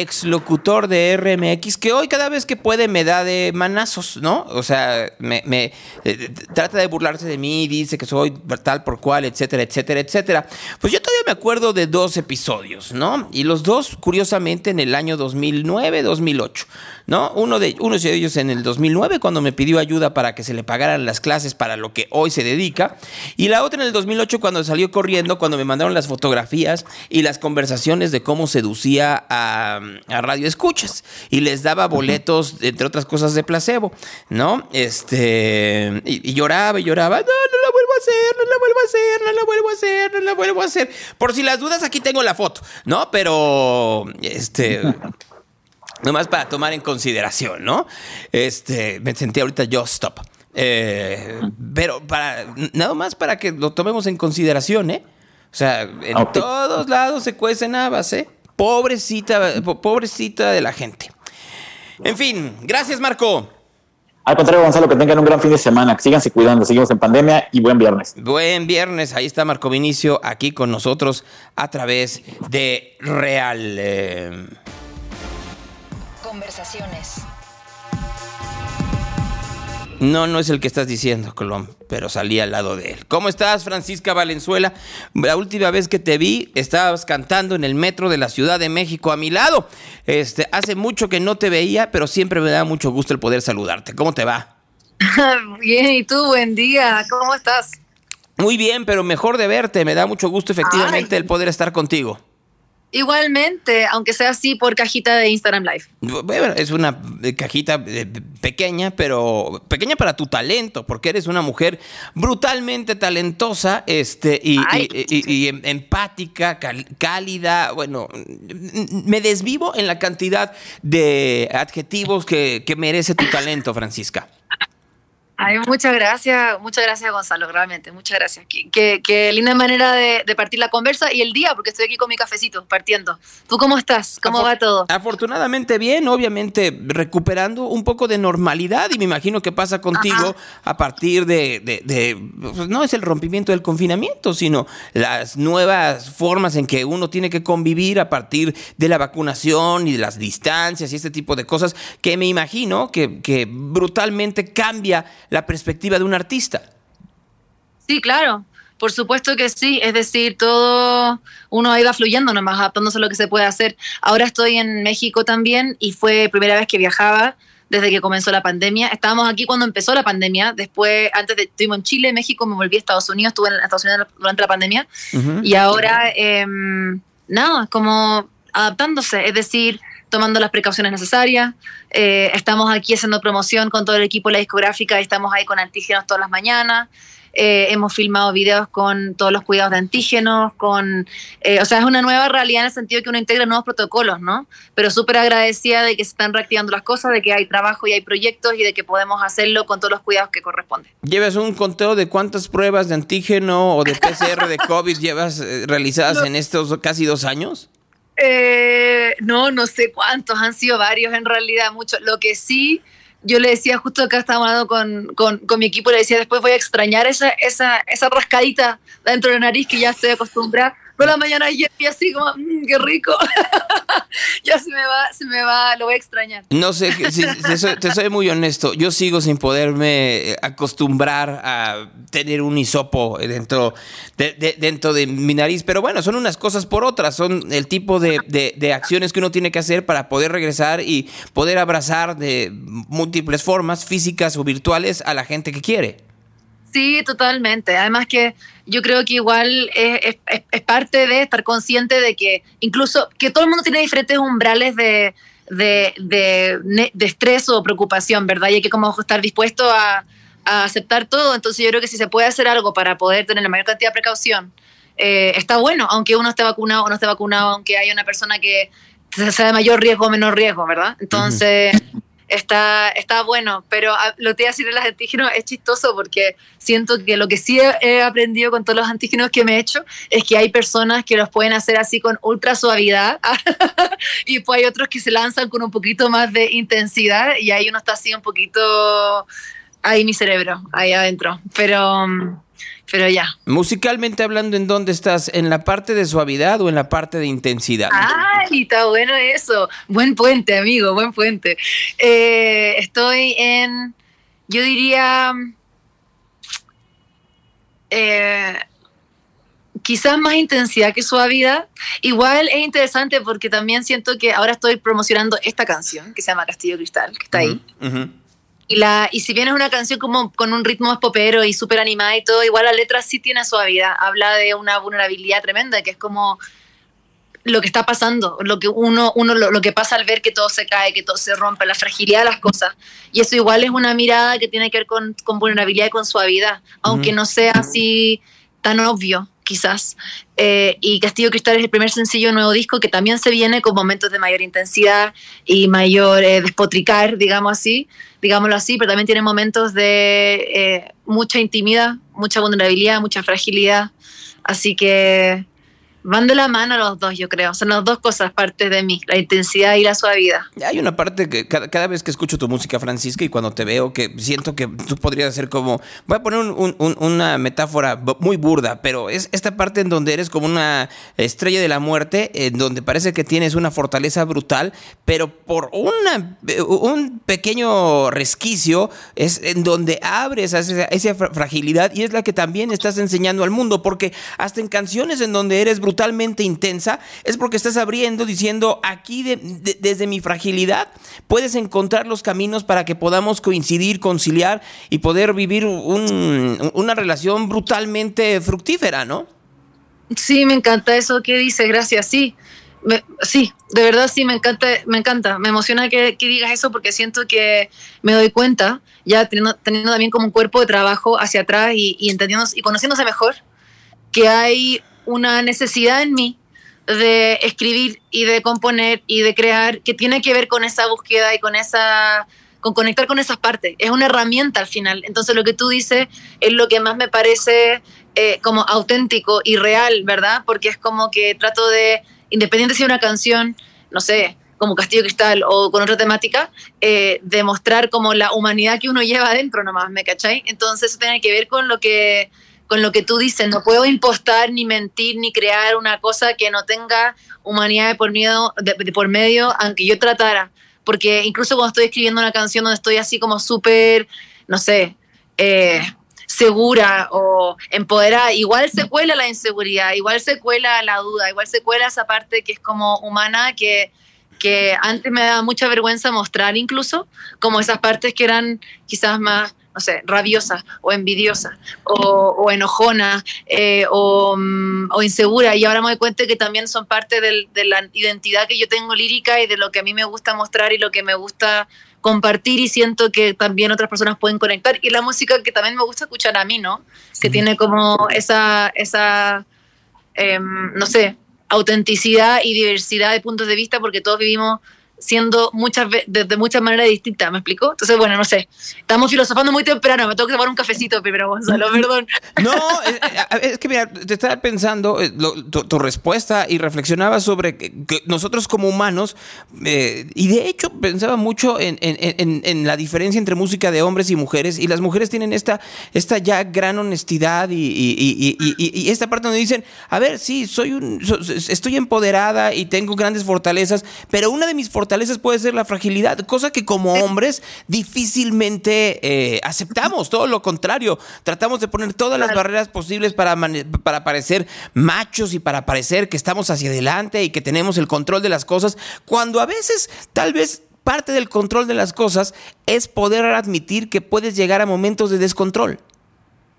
exlocutor de RMX que hoy cada vez que puede me da de manazos, ¿no? O sea, me, eh, trata de burlarse de mí, dice que soy tal por cual, etcétera, etcétera, etcétera. Pues yo todavía me acuerdo de dos episodios, ¿no? Y los dos, curiosamente, en el año 2009-2008, ¿no? Uno de, uno de ellos en el 2009, cuando me pidió ayuda para que se le pagaran las clases para lo que hoy se dedica, y la otra en el 2008, cuando salió corriendo, cuando me mandaron las fotografías y las conversaciones de cómo seducía a a radio escuchas y les daba boletos, entre otras cosas, de placebo, ¿no? Este, y, lloraba y lloraba, no, no la vuelvo a hacer, no la vuelvo a hacer, no la vuelvo a hacer, no la vuelvo a hacer. Por si las dudas, aquí tengo la foto, ¿no? Pero, este... Nomás para tomar en consideración, ¿no? Este, me sentí ahorita yo stop. Eh, pero para, nada más para que lo tomemos en consideración, ¿eh? O sea, en todos lados se cuecen habas, ¿eh? Pobrecita, pobrecita de la gente. En fin, gracias Marco. Al contrario, Gonzalo, que tengan un gran fin de semana, que síganse cuidando, seguimos en pandemia y buen viernes. Buen viernes, ahí está Marco Vinicio, aquí con nosotros a través de Real. Eh. Conversaciones. No, no es el que estás diciendo, Colón, pero salí al lado de él. ¿Cómo estás, Francisca Valenzuela? La última vez que te vi, estabas cantando en el metro de la Ciudad de México a mi lado. Este, hace mucho que no te veía, pero siempre me da mucho gusto el poder saludarte. ¿Cómo te va? bien, ¿y tú? Buen día. ¿Cómo estás? Muy bien, pero mejor de verte. Me da mucho gusto efectivamente el poder estar contigo. Igualmente, aunque sea así por cajita de Instagram Live. Bueno, es una cajita eh, pequeña, pero pequeña para tu talento, porque eres una mujer brutalmente talentosa este, y, em, empática, cálida. Bueno, me desvivo en la cantidad de adjetivos que, que merece tu talento, Francisca. Ay, muchas gracias, muchas gracias Gonzalo, realmente, muchas gracias. Qué, linda manera de, partir la conversa y el día, porque estoy aquí con mi cafecito, partiendo. ¿Tú cómo estás? ¿Cómo va todo? Afortunadamente bien, obviamente recuperando un poco de normalidad y me imagino que pasa contigo a partir de, pues, no es el rompimiento del confinamiento, sino las nuevas formas en que uno tiene que convivir a partir de la vacunación y de las distancias y este tipo de cosas que me imagino que, que brutalmente cambia la perspectiva de un artista. Sí, claro. Por supuesto que sí, es decir, todo uno va fluyendo nomás, adaptándose a lo que se puede hacer. Ahora estoy en México también y fue primera vez que viajaba desde que comenzó la pandemia. Estábamos aquí cuando empezó la pandemia, después, antes de, estuvimos en Chile, México, me volví a Estados Unidos, estuve en Estados Unidos durante la pandemia y ahora, eh, nada, como adaptándose, es decir, tomando las precauciones necesarias. Eh, estamos aquí haciendo promoción con todo el equipo de la discográfica y estamos ahí con antígenos todas las mañanas. Eh, hemos filmado videos con todos los cuidados de antígenos, con, eh, o sea, es una nueva realidad en el sentido que uno integra nuevos protocolos, ¿no? Pero súper agradecida de que se están reactivando las cosas, de que hay trabajo y hay proyectos y de que podemos hacerlo con todos los cuidados que corresponden. ¿Llevas un conteo de cuántas pruebas de antígeno o de PCR de COVID llevas eh, realizadas en estos casi dos años? Eh, no, no sé cuántos, han sido varios en realidad, muchos. Lo que sí, yo le decía, justo acá estábamos hablando con, con, mi equipo, le decía, después voy a extrañar esa, esa, esa rascadita dentro de la nariz que ya estoy acostumbrada. Toda la mañana y así como, qué rico. ya se me va, se me va, lo voy a extrañar. No sé, si, te, soy, te, soy, muy honesto. Yo sigo sin poderme acostumbrar a tener un hisopo dentro de, de, dentro de mi nariz. Pero bueno, son unas cosas por otras. Son el tipo de acciones que uno tiene que hacer para poder regresar y poder abrazar de múltiples formas, físicas o virtuales, a la gente que quiere. Sí, totalmente. Además que yo creo que igual es, es, es, parte de estar consciente de que incluso que todo el mundo tiene diferentes umbrales de, de, de, de estrés o preocupación, ¿verdad? Y hay que como estar dispuesto a, a, aceptar todo. Entonces yo creo que si se puede hacer algo para poder tener la mayor cantidad de precaución, eh, está bueno, aunque uno esté vacunado o no esté vacunado, aunque haya una persona que sea de mayor riesgo o menor riesgo, ¿verdad? Entonces... Uh -huh está, está bueno, pero lo que voy a decir de los antígenos es chistoso porque siento que lo que sí he, he, aprendido con todos los antígenos que me he hecho es que hay personas que los pueden hacer así con ultra suavidad y pues hay otros que se lanzan con un poquito más de intensidad y ahí uno está así un poquito ahí mi cerebro, ahí adentro, pero pero ya. Musicalmente hablando, ¿en dónde estás? ¿En la parte de suavidad o en la parte de intensidad? ¡Ay, está bueno eso! Buen puente, amigo, buen puente. Eh, estoy en, yo diría, eh, quizás más intensidad que suavidad. Igual es interesante porque también siento que ahora estoy promocionando esta canción que se llama Castillo Cristal, que está ahí. Uh -huh. Y, la, y si bien es una canción como con un ritmo más popero y súper animada y todo, igual la letra sí tiene suavidad. Habla de una vulnerabilidad tremenda, que es como lo que está pasando, lo que uno, uno lo, lo, que pasa al ver que todo se cae, que todo se rompe, la fragilidad de las cosas. Y eso igual es una mirada que tiene que ver con, con vulnerabilidad y con suavidad, aunque -huh. no sea así tan obvio, quizás. Eh, y Castillo Cristal es el primer sencillo nuevo disco que también se viene con momentos de mayor intensidad y mayor eh, despotricar, digamos así, digámoslo así, pero también tiene momentos de eh, mucha intimidad, mucha vulnerabilidad, mucha fragilidad. Así que van de la mano los dos, yo creo. Son las dos cosas partes de mí, la intensidad y la suavidad. Hay una parte que cada, cada, vez que escucho tu música, Francisca, y cuando te veo, que siento que tú podrías ser como. Voy a poner un, un, una metáfora muy burda, pero es esta parte en donde eres como una estrella de la muerte, en donde parece que tienes una fortaleza brutal, pero por una, un pequeño resquicio es en donde abres esa, esa fragilidad y es la que también estás enseñando al mundo, porque hasta en canciones en donde eres brutal, brutalmente intensa, es porque estás abriendo diciendo aquí de, de, desde mi fragilidad puedes encontrar los caminos para que podamos coincidir, conciliar y poder vivir un, una relación brutalmente fructífera, ¿no? Sí, me encanta eso que dices, gracias, sí. Sí, de verdad sí, me encanta, me encanta, me emociona que, que, digas eso porque siento que me doy cuenta, ya teniendo, también como un cuerpo de trabajo hacia atrás y, y entendiendo y conociéndose mejor, que hay una necesidad en mí de escribir y de componer y de crear que tiene que ver con esa búsqueda y con esa con conectar con esas partes. Es una herramienta al final. Entonces lo que tú dices es lo que más me parece eh, como auténtico y real, ¿verdad? Porque es como que trato de, independiente si una canción, no sé, como Castillo Cristal o con otra temática, eh, demostrar como la humanidad que uno lleva adentro nomás, ¿me cachai? Entonces eso tiene que ver con lo que con lo que tú dices, no puedo impostar ni mentir ni crear una cosa que no tenga humanidad de por, miedo, de, por medio, aunque yo tratara. Porque incluso cuando estoy escribiendo una canción donde estoy así como súper, no sé, eh, segura o empoderada, igual se cuela la inseguridad, igual se cuela la duda, igual se cuela esa parte que es como humana que, que antes me daba mucha vergüenza mostrar incluso, como esas partes que eran quizás más no sé, rabiosa o envidiosa o, enojona eh, mm, o, insegura. Y ahora me doy cuenta que también son parte de la identidad que yo tengo lírica y de lo que a mí me gusta mostrar y lo que me gusta compartir y siento que también otras personas pueden conectar. Y la música que también me gusta escuchar a mí, ¿no? Que tiene como esa, esa em, no sé, autenticidad y diversidad de puntos de vista porque todos vivimos siendo muchas de, muchas maneras distintas, ¿me explico? Entonces, bueno, no sé, estamos filosofando muy temprano, me tengo que tomar un cafecito primero, Gonzalo, perdón. No, es, es que mira, te estaba pensando eh, tu, respuesta y reflexionaba sobre que, nosotros como humanos, eh, y de hecho pensaba mucho en, en, en, la diferencia entre música de hombres y mujeres, y las mujeres tienen esta, esta ya gran honestidad y, y, y, esta parte donde dicen, a ver, sí, soy un, estoy empoderada y tengo grandes fortalezas, pero una de mis fortalezas fortalezas puede ser la fragilidad, cosa que como hombres difícilmente eh, aceptamos, todo lo contrario, tratamos de poner todas las barreras posibles para, para parecer machos y para parecer que estamos hacia adelante y que tenemos el control de las cosas, cuando a veces tal vez parte del control de las cosas es poder admitir que puedes llegar a momentos de descontrol.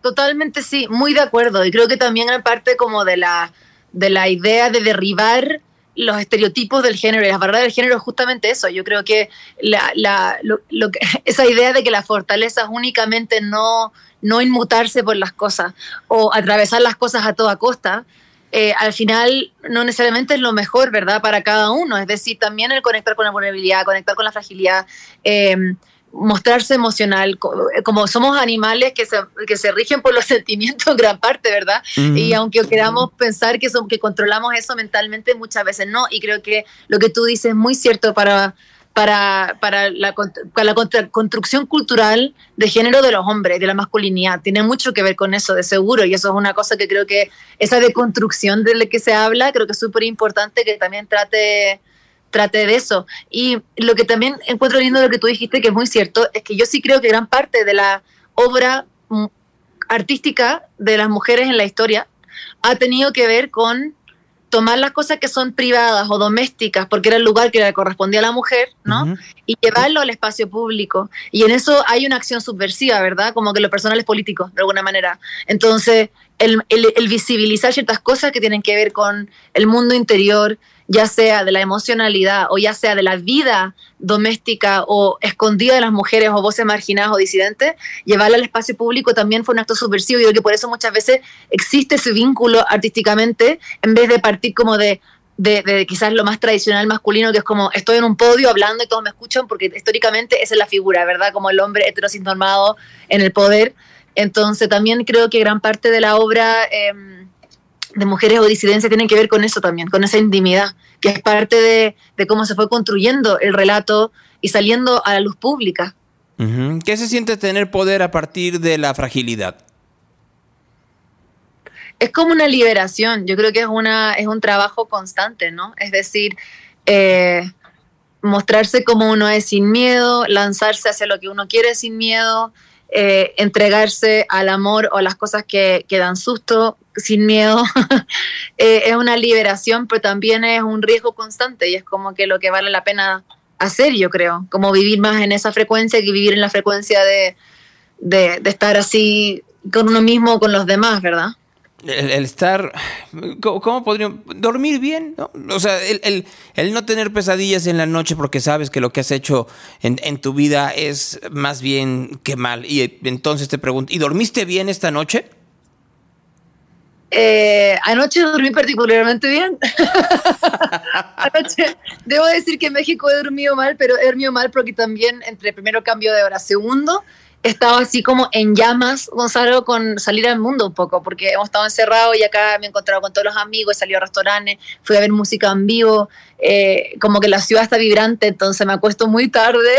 Totalmente sí, muy de acuerdo. Y creo que también en parte como de la, de la idea de derribar los estereotipos del género y las barreras del género es justamente eso. Yo creo que, la, lo, que esa idea de que la fortaleza es únicamente no, no inmutarse por las cosas o atravesar las cosas a toda costa, eh, al final no necesariamente es lo mejor, ¿verdad? Para cada uno. Es decir, también el conectar con la vulnerabilidad, conectar con la fragilidad. Eh, mostrarse emocional, eh, como somos animales que se, que se rigen por los sentimientos en gran parte, ¿verdad? Y aunque queramos pensar que, son, que controlamos eso mentalmente, muchas veces no. Y creo que lo que tú dices es muy cierto para, para, para la, la construcción cultural de género de los hombres, de la masculinidad. Tiene mucho que ver con eso, de seguro. Y eso es una cosa que creo que esa deconstrucción de la que se habla, creo que es súper importante que también trate trate de eso. Y lo que también encuentro lindo de lo que tú dijiste, que es muy cierto, es que yo sí creo que gran parte de la obra mm, artística de las mujeres en la historia ha tenido que ver con tomar las cosas que son privadas o domésticas, porque era el lugar que le correspondía a la mujer, ¿no? Y llevarlo al espacio público. Y en eso hay una acción subversiva, ¿verdad? Como que lo personal es político, de alguna manera. Entonces, el, el visibilizar ciertas cosas que tienen que ver con el mundo interior, ya sea de la emocionalidad o ya sea de la vida doméstica o escondida de las mujeres o voces marginadas o disidentes, llevarla al espacio público también fue un acto subversivo. Yo creo que por eso muchas veces existe ese vínculo artísticamente en vez de partir como de, de, quizás lo más tradicional masculino, que es como estoy en un podio hablando y todos me escuchan, porque históricamente esa es la figura, ¿verdad? Como el hombre heterosintormado en el poder. Entonces también creo que gran parte de la obra... Eh, de mujeres o disidencias tienen que ver con eso también, con esa intimidad, que es parte de, cómo se fue construyendo el relato y saliendo a la luz pública. ¿Qué se siente tener poder a partir de la fragilidad? Es como una liberación, yo creo que es, una, es un trabajo constante, ¿no? Es decir, eh, mostrarse como uno es sin miedo, lanzarse hacia lo que uno quiere sin miedo, eh, entregarse al amor o las cosas que, que dan susto sin miedo. Eh, es una liberación, pero también es un riesgo constante y es como que lo que vale la pena hacer, yo creo, como vivir más en esa frecuencia que vivir en la frecuencia de, de, de estar así con uno mismo, con los demás, ¿verdad? El, estar, ¿cómo, podríamos? Dormir bien, ¿no? O sea, el, el, no tener pesadillas en la noche porque sabes que lo que has hecho en, tu vida es más bien que mal. Y entonces te pregunto, ¿y dormiste bien esta noche? Eh, anoche dormí particularmente bien. anoche, debo decir que en México he dormido mal, pero he dormido mal porque también entre primero cambio de hora, segundo estado así como en llamas, Gonzalo, con salir al mundo un poco, porque hemos estado encerrados y acá me he encontrado con todos los amigos, he salido a restaurantes, fui a ver música en vivo, eh, como que la ciudad está vibrante, entonces me acuesto muy tarde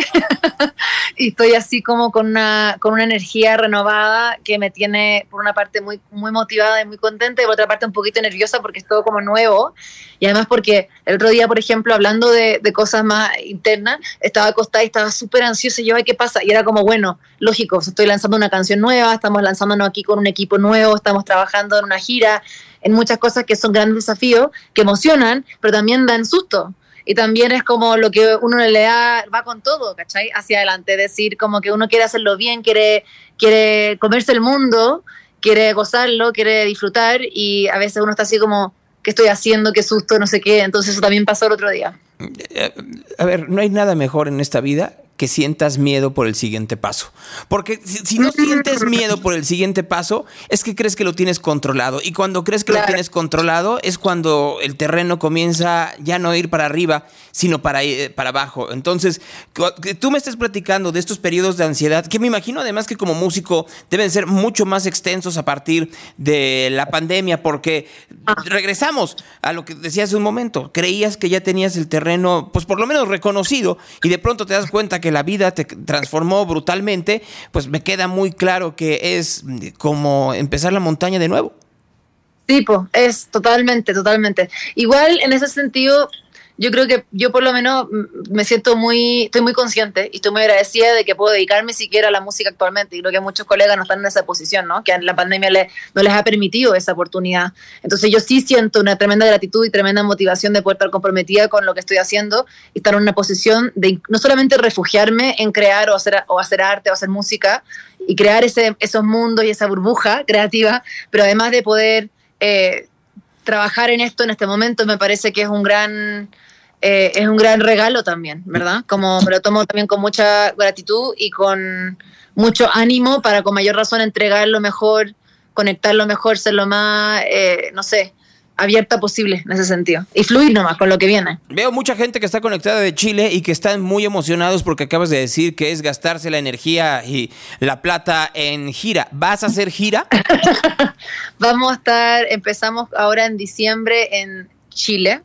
y estoy así como con una, con una energía renovada que me tiene por una parte muy, muy motivada y muy contenta y por otra parte un poquito nerviosa porque es todo como nuevo y además porque el otro día, por ejemplo, hablando de, de cosas más internas, estaba acostada y estaba súper ansiosa y yo, ¿qué pasa? Y era como, bueno, lógico, estoy lanzando una canción nueva, estamos lanzándonos aquí con un equipo nuevo, estamos trabajando en una gira, en muchas cosas que son grandes desafíos, que emocionan, pero también dan susto. y también es como lo que uno le da, va con todo, ¿cachai? Hacia adelante, decir como que uno quiere hacerlo bien, quiere, quiere comerse el mundo, quiere gozarlo, quiere disfrutar y a veces uno está así como, ¿qué estoy haciendo? ¿Qué susto? No sé qué. Entonces eso también pasó el otro día. Eh, a ver, no hay nada mejor en esta vida que sientas miedo por el siguiente paso. Porque si, no sientes miedo por el siguiente paso, es que crees que lo tienes controlado. Y cuando crees que lo tienes controlado, es cuando el terreno comienza ya no ir para arriba, sino para, eh, para abajo. Entonces, que tú me estés platicando de estos periodos de ansiedad, que me imagino además que como músico deben ser mucho más extensos a partir de la pandemia, porque ah. regresamos a lo que decía hace un momento. Creías que ya tenías el terreno, pues por lo menos reconocido, y de pronto te das cuenta que que la vida te transformó brutalmente, pues me queda muy claro que es como empezar la montaña de nuevo. Pues, es totalmente, totalmente. Igual en ese sentido, yo creo que yo por lo menos me siento muy, estoy muy consciente y estoy muy agradecida de que puedo dedicarme siquiera a la música actualmente. Y creo que muchos colegas no están en esa posición, ¿no? Que la pandemia no les ha permitido esa oportunidad. Entonces yo sí siento una tremenda gratitud y tremenda motivación de poder estar comprometida con lo que estoy haciendo y estar en una posición de no solamente refugiarme en crear o hacer, o hacer arte o hacer música y crear ese, esos mundos y esa burbuja creativa, pero además de poder... Eh, trabajar en esto en este momento me parece que es un gran eh, es un gran regalo también, ¿verdad? Como me lo tomo también con mucha gratitud y con mucho ánimo para con mayor razón entregar lo mejor, conectar lo mejor, ser lo más, eh, no sé, abierta posible en ese sentido y fluir nomás con lo que viene. Veo mucha gente que está conectada de Chile y que están muy emocionados porque acabas de decir que es gastarse la energía y la plata en gira. ¿Vas a hacer gira? Vamos a estar, empezamos ahora en diciembre en Chile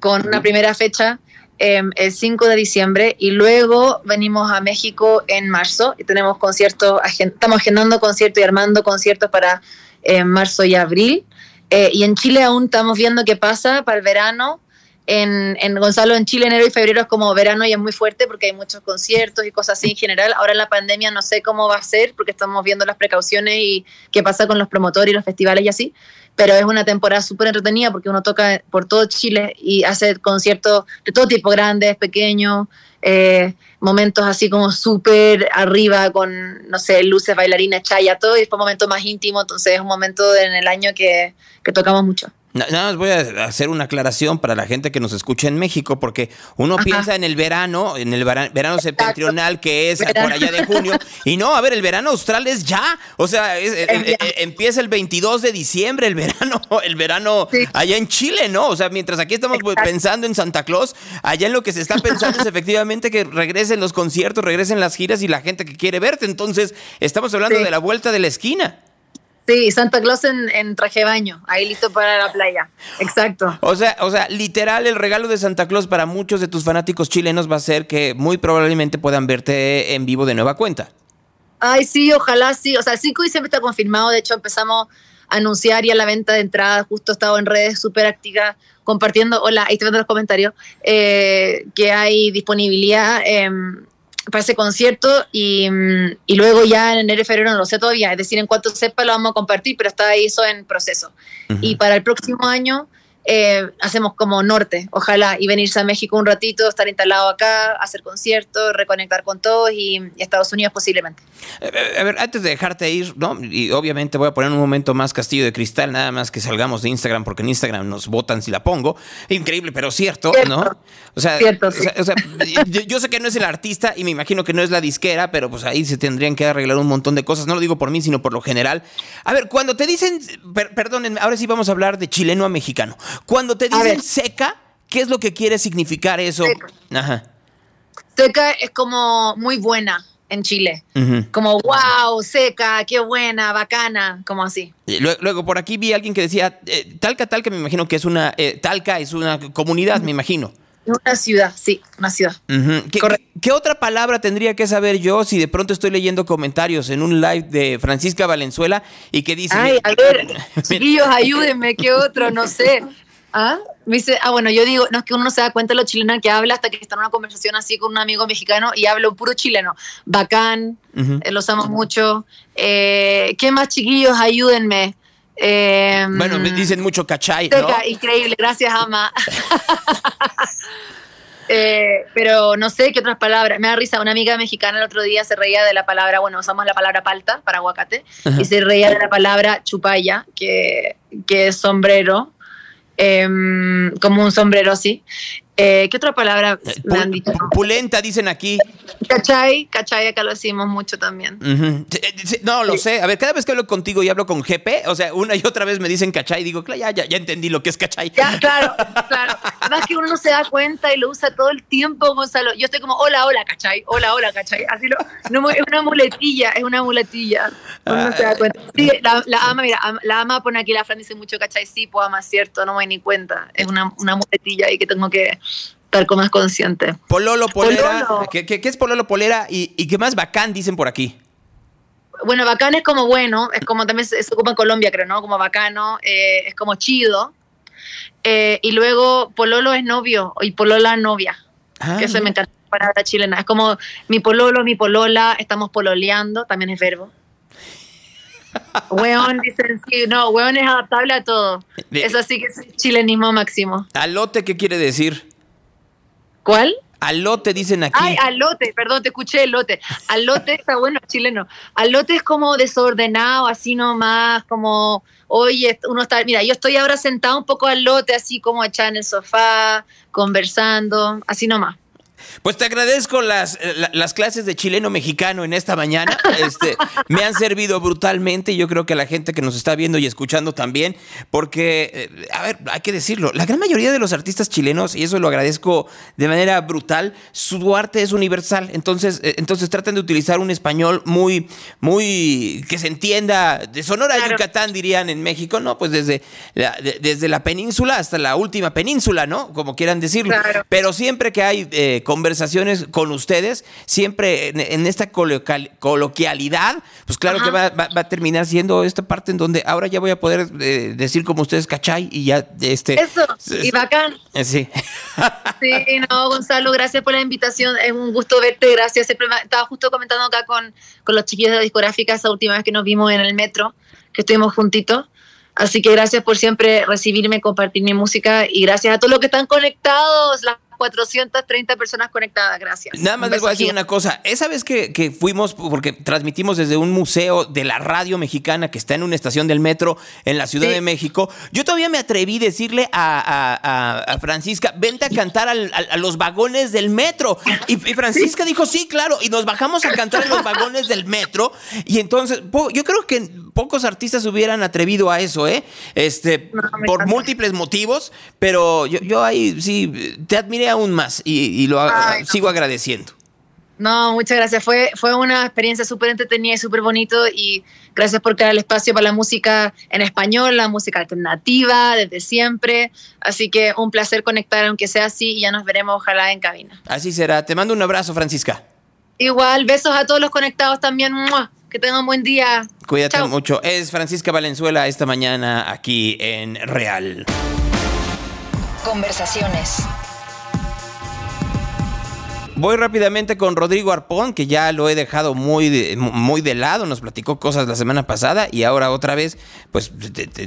con una primera fecha em, el 5 de diciembre y luego venimos a México en marzo y tenemos conciertos, estamos agendando conciertos y armando conciertos para eh, marzo y abril. Eh, y en Chile aún estamos viendo qué pasa para el verano. En, en, Gonzalo, en Chile, enero y febrero es como verano y es muy fuerte porque hay muchos conciertos y cosas así en general. Ahora en la pandemia no sé cómo va a ser porque estamos viendo las precauciones y qué pasa con los promotores y los festivales y así pero es una temporada súper entretenida porque uno toca por todo Chile y hace conciertos de todo tipo, grandes, pequeños, eh, momentos así como súper arriba con, no sé, luces, bailarinas, chaya, todo, y después momentos más íntimos, entonces es un momento en el año que, que tocamos mucho. Nada más voy a hacer una aclaración para la gente que nos escucha en México, porque uno piensa en el verano, en el verano, septentrional que es por allá de junio, y no, a ver, el verano austral es ya, o sea, eh, eh, empieza el 22 de diciembre el verano, el verano allá en Chile, ¿no? O sea, mientras aquí estamos pensando en Santa Claus, allá en lo que se está pensando es efectivamente que regresen los conciertos, regresen las giras y la gente que quiere verte, entonces estamos hablando de la vuelta de la esquina. Sí, Santa Claus en, traje de baño, ahí listo para la playa. Exacto. O sea, o sea, literal, el regalo de Santa Claus para muchos de tus fanáticos chilenos va a ser que muy probablemente puedan verte en vivo de nueva cuenta. Ay, sí, ojalá sí. O sea, el 5 siempre está confirmado. De hecho, empezamos a anunciar ya la venta de entradas. Justo he estado en redes súper activa compartiendo. Hola, ahí estoy viendo los comentarios. Eh, que hay disponibilidad. Eh, para ese concierto y, mm, y, luego ya en enero y febrero no lo sé todavía, es decir, en cuanto sepa lo vamos a compartir, pero está ahí eso en proceso. Y para el próximo año eh, hacemos como norte, ojalá, y venirse a México un ratito, estar instalado acá, hacer conciertos, reconectar con todos y, Estados Unidos posiblemente. Eh, a ver, antes de dejarte ir, ¿no? Y obviamente voy a poner un momento más castillo de cristal, nada más que salgamos de Instagram, porque en Instagram nos votan si la pongo. Increíble, pero cierto, ¿no? O sea, yo, sé que no es el artista y me imagino que no es la disquera, pero pues ahí se tendrían que arreglar un montón de cosas. No lo digo por mí, sino por lo general. A ver, cuando te dicen, perdónenme, ahora sí vamos a hablar de chileno a mexicano. Cuando te dicen seca, ¿qué es lo que quiere significar eso? Seca. Ajá. Seca es como muy buena en Chile. Como, wow, seca, qué buena, bacana, como así. luego, por aquí vi a alguien que decía, eh, Talca, Talca, me imagino que es una, eh, Talca es una comunidad, me imagino. Una ciudad, sí, una ciudad. ¿Qué, otra palabra tendría que saber yo si de pronto estoy leyendo comentarios en un live de Francisca Valenzuela y que dice... Ay, a ver, chiquillos, ayúdenme, ¿qué otro? No sé. ¿Ah? Me dice, ah, bueno, yo digo, no es que uno no se da cuenta de lo chileno que habla hasta que está en una conversación así con un amigo mexicano y hablo puro chileno. Bacán, eh, los amo mucho. Eh, ¿Qué más, chiquillos? Ayúdenme. Em, bueno, me dicen mucho cachay, ¿no? Increíble, gracias, Ama. Eh, pero no sé qué otras palabras. Me da risa. Una amiga mexicana el otro día se reía de la palabra, bueno, usamos la palabra palta para aguacate, y se reía de la palabra chupaya, que, que es sombrero, em, como un sombrero así. Eh, ¿Qué otra palabra me han dicho? Pulenta, dicen aquí. Cachai, cachai, acá lo decimos mucho también. Eh, No, lo sé. A ver, cada vez que hablo contigo y hablo con GP, o sea, una y otra vez me dicen cachay y digo, "Cla- ya, ya, ya entendí lo que es cachay. Ya, claro, claro. Además que uno no se da cuenta y lo usa todo el tiempo, Gonzalo. Yo estoy como, hola, hola, cachai, hola, hola, cachai. Así lo, no, es una muletilla, es una muletilla. Uno no se da cuenta. Sí, la, la ama, mira, la ama pone aquí, la Fran dice mucho cachai, sí, pues ama, cierto, no me doy ni cuenta. Es una, una muletilla y que tengo que estar más consciente. Pololo, polera. Pololo. ¿Qué, qué- qué es pololo, polera? Y, y qué más bacán dicen por aquí. Bueno, bacán es como bueno, es como también se, se ocupa en Colombia, creo, ¿no? Como bacano, eh, es como chido. Eh, y luego pololo es novio y polola novia. Ah, que eso me encanta la palabra chilena. Es como mi pololo, mi polola, estamos pololeando, también es verbo. Weón, dicen, sí, no, weón es adaptable a todo. De- Es así que es chilenismo máximo. Alote, ¿qué quiere decir? ¿Cuál? Alote dicen aquí. Ay, alote, perdón, te escuché elote. Alote está bueno, chileno. Alote es como desordenado, así nomás, como, oye, uno está, mira, yo estoy ahora sentado un poco al lote, así como echada en el sofá, conversando, así nomás. Pues te agradezco las, eh, la- las clases de chileno mexicano en esta mañana. Este, me han servido brutalmente y yo creo que a la gente que nos está viendo y escuchando también, porque, eh, a ver, hay que decirlo, la gran mayoría de los artistas chilenos, y eso lo agradezco de manera brutal, su arte es universal. Entonces, eh, entonces tratan de utilizar un español muy, muy, que se entienda, de Sonora a Yucatán dirían en México, ¿no? Pues desde la, de- desde la península hasta la última península, ¿no? Como quieran decirlo. Claro. Pero siempre que hay eh, conversaciones con ustedes, siempre en, en esta coloquialidad, pues claro Ajá. que va, va- va a terminar siendo esta parte en donde ahora ya voy a poder eh, decir como ustedes cachai y ya este Eso, y bacán. eh, sí. Sí, no, Gonzalo, gracias por la invitación. Es un gusto verte, gracias. Estaba justo comentando acá con, con los chiquillos de la discográfica esa última vez que nos vimos en el metro, que estuvimos juntitos. Así que gracias por siempre recibirme, compartir mi música y gracias a todos los que están conectados, las 430 personas conectadas, gracias. Nada más les voy a decir una cosa. Esa vez que, que fuimos, porque transmitimos desde un museo de la radio mexicana que está en una estación del metro en la Ciudad de México, yo todavía me atreví a decirle a, a- a- a Francisca, vente a cantar al- a los vagones del metro. Y, y Francisca dijo, sí, claro. Y nos bajamos a cantar en los vagones del metro. Y entonces, yo creo que pocos artistas hubieran atrevido a eso, ¿eh? Este, por múltiples motivos, pero yo, yo ahí sí te admiré aún más y, y lo no. sigo agradeciendo. No, muchas gracias. Fue, fue una experiencia súper entretenida y súper bonito y gracias por crear el espacio para la música en español, la música alternativa desde siempre. Así que un placer conectar, aunque sea así, y ya nos veremos ojalá en cabina. Así será. Te mando un abrazo, Francisca. Igual, besos a todos los conectados también. ¡Mua! Que tengan un buen día. Cuídate Chao. mucho. Es Francisca Valenzuela esta mañana aquí en Real. Conversaciones. Voy rápidamente con Rodrigo Arpón, que ya lo he dejado muy de, muy de lado, nos platicó cosas la semana pasada y ahora otra vez, pues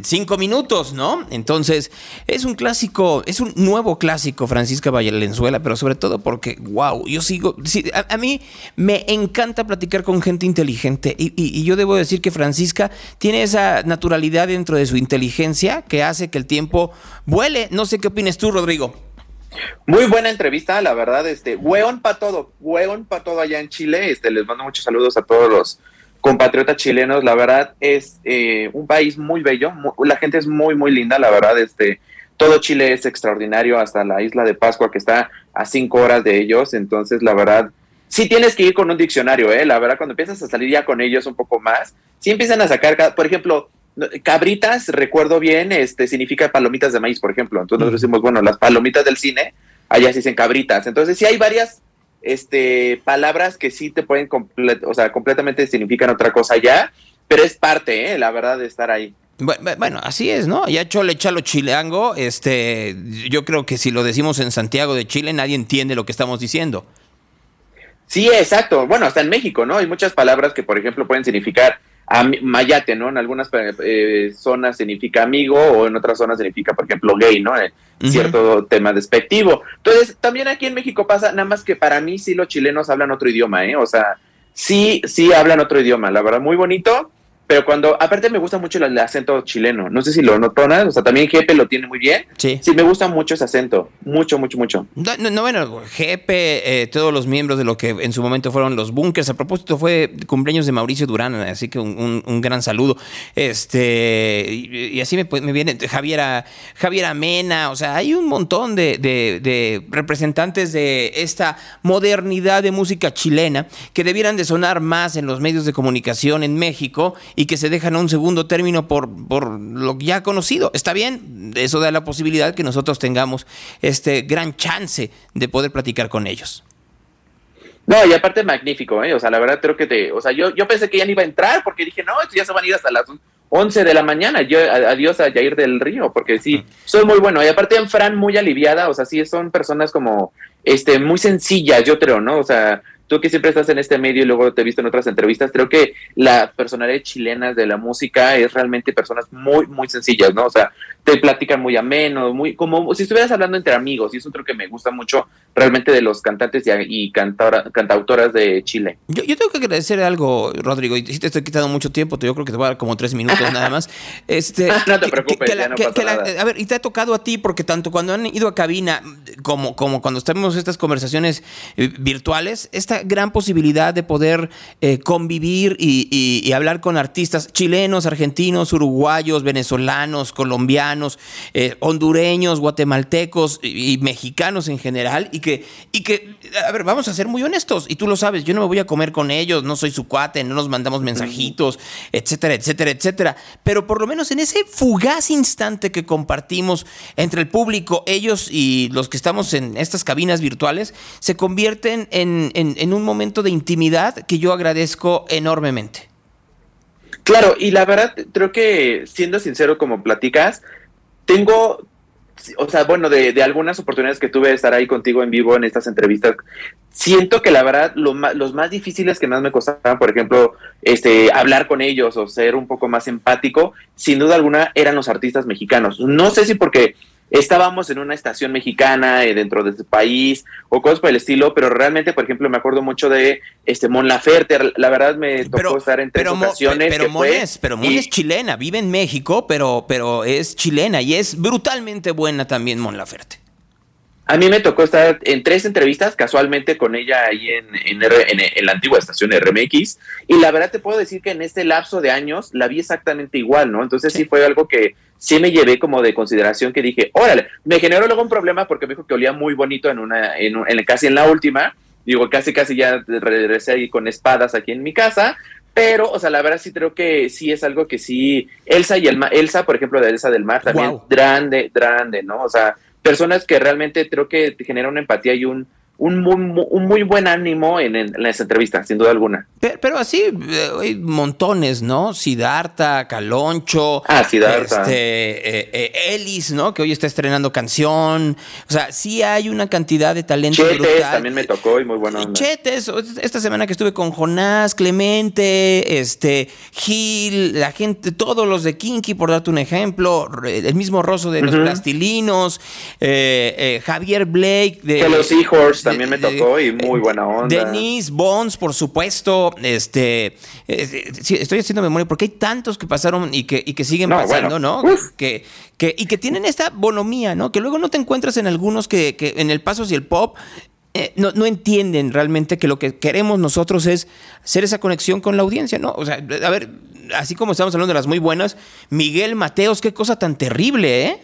cinco minutos, ¿no? Entonces, es un clásico, es un nuevo clásico, Francisca Valenzuela, pero sobre todo porque, wow, yo sigo, a mí me encanta platicar con gente inteligente y, y- y yo debo decir que Francisca tiene esa naturalidad dentro de su inteligencia que hace que el tiempo vuele. No sé qué opinas tú, Rodrigo. Muy buena entrevista, la verdad, este, hueón para todo, hueón para todo allá en Chile, este, les mando muchos saludos a todos los compatriotas chilenos, la verdad es eh, un país muy bello, la gente es muy, muy linda, la verdad, este, todo Chile es extraordinario, hasta la isla de Pascua que está a cinco horas de ellos, entonces la verdad, sí tienes que ir con un diccionario, eh, la verdad, cuando empiezas a salir ya con ellos un poco más, sí empiezan a sacar, ca- por ejemplo, Cabritas, recuerdo bien, este significa palomitas de maíz, por ejemplo. Entonces nosotros decimos, bueno, las palomitas del cine, allá se dicen cabritas. Entonces sí hay varias este, palabras que sí te pueden, o sea, completamente significan otra cosa ya, pero es parte, ¿eh? la verdad, de estar ahí. Bu- bu- Bueno, así es, ¿no? Ya chole chalo chilango, este, yo creo que si lo decimos en Santiago de Chile nadie entiende lo que estamos diciendo. Sí, exacto. Bueno, hasta en México, ¿no? Hay muchas palabras que, por ejemplo, pueden significar mayate, ¿no? En algunas eh, zonas significa amigo o en otras zonas significa, por ejemplo, gay, ¿no? Eh, cierto tema despectivo. Entonces, también aquí en México pasa, nada más que para mí sí los chilenos hablan otro idioma, ¿eh? O sea, sí, sí hablan otro idioma, la verdad, muy bonito pero cuando, aparte me gusta mucho el, acento chileno, no sé si lo notonas, o sea, también Jepe lo tiene muy bien. Sí. Sí, me gusta mucho ese acento, mucho, mucho, mucho. No, no, bueno, Jepe, eh, todos los miembros de lo que en su momento fueron los bunkers, a propósito fue cumpleaños de Mauricio Durán, así que un, un, gran saludo. Este, y, así me, me viene Javiera, Javiera Mena, o sea, hay un montón de, de, de representantes de esta modernidad de música chilena que debieran de sonar más en los medios de comunicación en México y que se dejan a un segundo término por, por lo ya conocido. Está bien, eso da la posibilidad que nosotros tengamos este gran chance de poder platicar con ellos. No, y aparte magnífico, ¿eh? O sea, la verdad creo que te... O sea, yo, yo pensé que ya no iba a entrar porque dije, no, ya se van a ir hasta las 11 de la mañana. Yo, adiós a Jair del Río, porque sí, soy muy bueno. Y aparte en Fran muy aliviada, o sea, sí, son personas como, este, muy sencillas, yo creo, ¿no? O sea, tú que siempre estás en este medio y luego te he visto en otras entrevistas, creo que la personalidad chilena de la música es realmente personas muy, muy sencillas, ¿no? O sea, te platican muy ameno, muy como si estuvieras hablando entre amigos, y eso creo que me gusta mucho realmente de los cantantes y, cantautoras de Chile. Yo, tengo que agradecer algo, Rodrigo, y si te estoy quitando mucho tiempo, yo creo que te voy a dar como tres minutos nada más. Este, no te preocupes, ya no pasa nada. a ver, y te ha tocado a ti, porque tanto cuando han ido a cabina como, como cuando estamos estas conversaciones eh, virtuales, esta gran posibilidad de poder eh, convivir y hablar con artistas chilenos, argentinos, uruguayos, venezolanos, colombianos, eh, hondureños, guatemaltecos y, mexicanos en general, y que, y que, a ver, vamos a ser muy honestos, y tú lo sabes, yo no me voy a comer con ellos, no soy su cuate, no nos mandamos mensajitos, etcétera, etcétera, etcétera, pero por lo menos en ese fugaz instante que compartimos entre el público, ellos y los que estamos en estas cabinas virtuales, se convierten en, en un momento de intimidad que yo agradezco enormemente. Claro, y la verdad, creo que siendo sincero como platicas, tengo, o sea, bueno, de, de, algunas oportunidades que tuve de estar ahí contigo en vivo en estas entrevistas, siento que la verdad lo los más difíciles que más me costaban, por ejemplo, este, hablar con ellos o ser un poco más empático, sin duda alguna eran los artistas mexicanos. No sé si porque estábamos en una estación mexicana eh, dentro de este país o cosas por el estilo, pero realmente, por ejemplo, me acuerdo mucho de este Mon Laferte, la verdad me tocó estar en tres ocasiones. Pero, Mon, es, pero Mon es chilena, vive en México, pero, pero es chilena y es brutalmente buena también Mon Laferte. A mí me tocó estar en tres entrevistas casualmente con ella ahí en, en, la antigua estación RMX y la verdad te puedo decir que en este lapso de años la vi exactamente igual, ¿no? Entonces sí, fue algo que sí me llevé como de consideración que dije, órale, me generó luego un problema porque me dijo que olía muy bonito en una, en, casi en la última, digo, casi casi ya regresé ahí con espadas aquí en mi casa, pero, o sea, la verdad sí creo que sí es algo que sí, Elsa y el Elsa, por ejemplo, de Elsa del Mar, también grande, grande, ¿no? O sea, personas que realmente creo que generan una empatía y un, un muy, un muy buen ánimo en, en, las entrevistas, sin duda alguna. Pero, así, eh, hay montones, ¿no? Sidarta, Caloncho. Ah, Sidarta. Este, eh, eh, Ellis, ¿no? Que hoy está estrenando canción. O sea, sí hay una cantidad de talento Chetes también me tocó y muy bueno. Chetes, esta semana que estuve con Jonás, Clemente, este, Gil, la gente, todos los de Kinky, por darte un ejemplo, el mismo Rosso de los Plastilinos, Javier Blake de... los hijos también me tocó y muy buena onda. Denise Bones, por supuesto. Este, estoy haciendo memoria porque hay tantos que pasaron y que, y que siguen pasando, ¿no? Que, que, y que tienen esta bonomía, ¿no? Que luego no te encuentras en algunos que, que en el paso hacia el pop eh, no, no, entienden realmente que lo que queremos nosotros es hacer esa conexión con la audiencia, ¿no? O sea, a ver, así como estamos hablando de las muy buenas, Miguel Mateos, qué cosa tan terrible, ¿eh?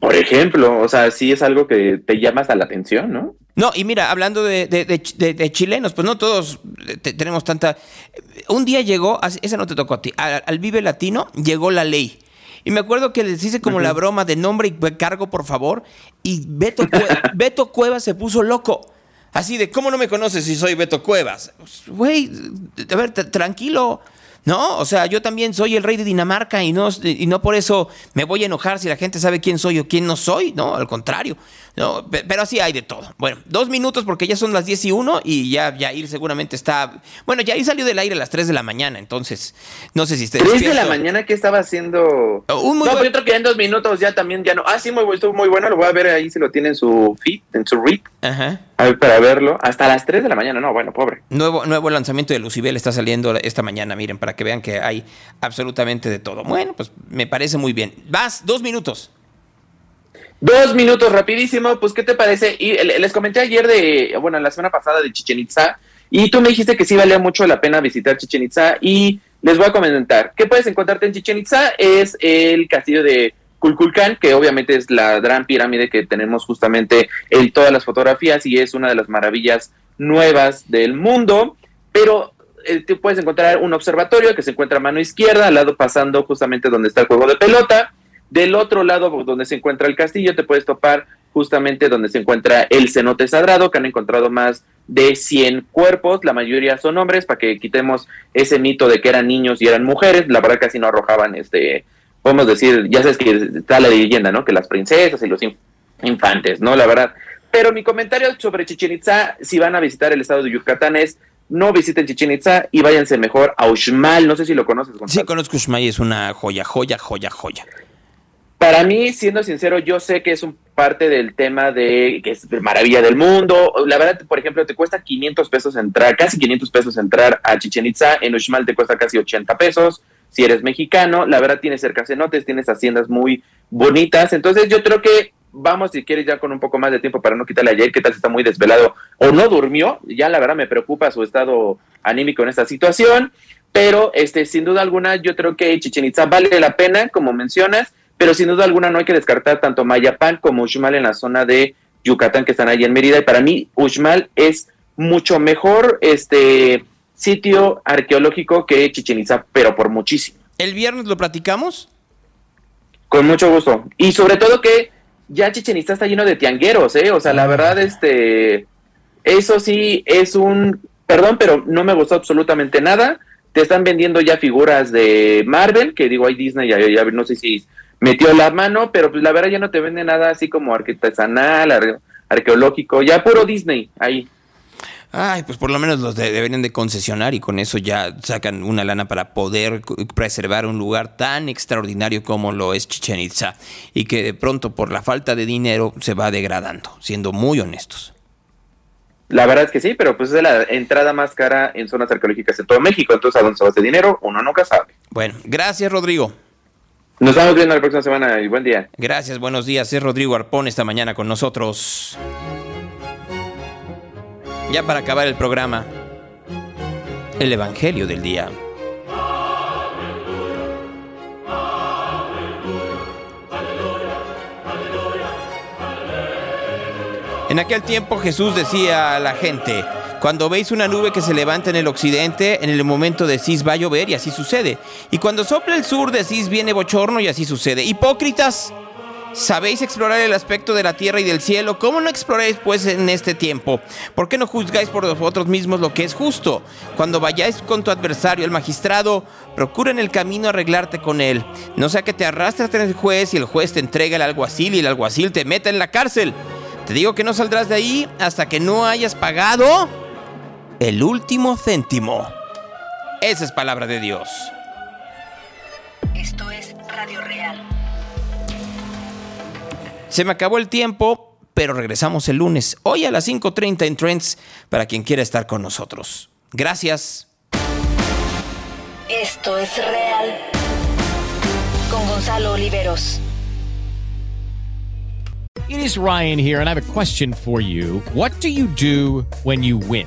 Por ejemplo, o sea, sí es algo que te llama hasta la atención, ¿no? No, y mira, hablando de, chilenos, pues no todos tenemos tanta... Un día llegó, esa no te tocó a ti, al, Vive Latino llegó la ley. Y me acuerdo que les hice como la broma de nombre y cargo, por favor, y Beto, Beto Cuevas se puso loco. Así de, ¿cómo no me conoces si soy Beto Cuevas? Güey, a ver, tranquilo No, o sea, yo también soy el rey de Dinamarca y no, y no por eso me voy a enojar si la gente sabe quién soy o quién no soy, no, al contrario. No, pero así hay de todo. Bueno, dos minutos porque ya son las 10 y 1 y ya Yair seguramente está... Bueno, Yair salió del aire a las 3 de la mañana, entonces no sé si esté... ¿3 de la mañana qué estaba haciendo? Oh, un muy no, buen- pero yo creo que ya en dos minutos ya también ya no. Ah, sí, muy, estuvo muy bueno. Lo voy a ver ahí si lo tiene en su feed, en su read. Ajá. A ver, para verlo. Hasta las 3 de la mañana, no, bueno, pobre. Nuevo, nuevo lanzamiento de Lucibel está saliendo esta mañana, miren, para que vean que hay absolutamente de todo. Bueno, pues me parece muy bien. Vas, dos minutos. Dos minutos, rapidísimo. Pues, ¿qué te parece? Y eh, les comenté ayer de, bueno, la semana pasada de Chichen Itza, y tú me dijiste que sí valía mucho la pena visitar Chichen Itza, y les voy a comentar. ¿Qué puedes encontrarte en Chichen Itza? Es el castillo de Kulkulkan, que obviamente es la gran pirámide que tenemos justamente en todas las fotografías, y es una de las maravillas nuevas del mundo, pero eh, te puedes encontrar un observatorio que se encuentra a mano izquierda, al lado pasando justamente donde está el juego de pelota. Del otro lado, donde se encuentra el castillo, te puedes topar justamente donde se encuentra el cenote sagrado, que han encontrado más de 100 cuerpos, la mayoría son hombres, para que quitemos ese mito de que eran niños y eran mujeres, la verdad casi no arrojaban, este, podemos decir, ya sabes que está la leyenda, ¿no? Que las princesas y los inf- infantes, ¿no? La verdad. Pero mi comentario sobre Chichen Itza, si van a visitar el estado de Yucatán, es no visiten Chichen Itza y váyanse mejor a Uxmal, no sé si lo conoces, Gonzalo. Sí, conozco Uxmal, es una joya, joya, joya, joya. Para mí, siendo sincero, yo sé que es un parte del tema de que es maravilla del mundo. La verdad, por ejemplo, te cuesta 500 pesos entrar, casi 500 pesos entrar a Chichen Itza. En Uxmal te cuesta casi 80 pesos. Si eres mexicano, la verdad tienes cerca cenotes, tienes haciendas muy bonitas. Entonces, yo creo que vamos, si quieres, ya con un poco más de tiempo para no quitarle ayer, qué tal si está muy desvelado o no durmió. Ya la verdad me preocupa su estado anímico en esta situación. Pero, este, sin duda alguna, yo creo que Chichen Itza vale la pena, como mencionas pero sin duda alguna no hay que descartar tanto Mayapán como Uxmal en la zona de Yucatán que están ahí en Mérida y para mí Uxmal es mucho mejor este sitio arqueológico que Chichen Itza, pero por muchísimo. ¿El viernes lo platicamos? Con mucho gusto. Y sobre todo que ya Chichen Itza está lleno de tiangueros, ¿eh? O sea, la verdad, este, eso sí es un, perdón, pero no me gustó absolutamente nada. Te están vendiendo ya figuras de Marvel, que digo, hay Disney, ya, ya no sé si metió la mano, pero pues la verdad ya no te vende nada así como artesanal, ar- arqueológico, ya puro Disney ahí. Ay, pues por lo menos los de- deberían de concesionar y con eso ya sacan una lana para poder preservar un lugar tan extraordinario como lo es Chichen Itza y que de pronto por la falta de dinero se va degradando, siendo muy honestos. La verdad es que sí, pero pues es la entrada más cara en zonas arqueológicas de todo México, entonces a dónde se va ese dinero, uno nunca sabe. Bueno, gracias Rodrigo. Nos estamos viendo la próxima semana y buen día. Gracias, buenos días. Es Rodrigo Arpón esta mañana con nosotros. Ya para acabar el programa, el Evangelio del Día. En aquel tiempo Jesús decía a la gente, cuando veis una nube que se levanta en el occidente, en el momento decís va a llover y así sucede. Y cuando sopla el sur decís viene bochorno y así sucede. Hipócritas, ¿sabéis explorar el aspecto de la tierra y del cielo? ¿Cómo no exploráis pues en este tiempo? ¿Por qué no juzgáis por vosotros mismos lo que es justo? Cuando vayáis con tu adversario, el magistrado, procura en el camino arreglarte con él. No sea que te arrastres ante el juez y el juez te entrega al alguacil y el alguacil te meta en la cárcel. Te digo que no saldrás de ahí hasta que no hayas pagado el último céntimo. Esa es palabra de Dios. Esto es Radio Real. Se me acabó el tiempo, pero regresamos el lunes, hoy a las 5.30 en Trends, para quien quiera estar con nosotros. Gracias. Esto es Real. Con Gonzalo Oliveros. It is Ryan here, and I have a question for you. What do you do when you win?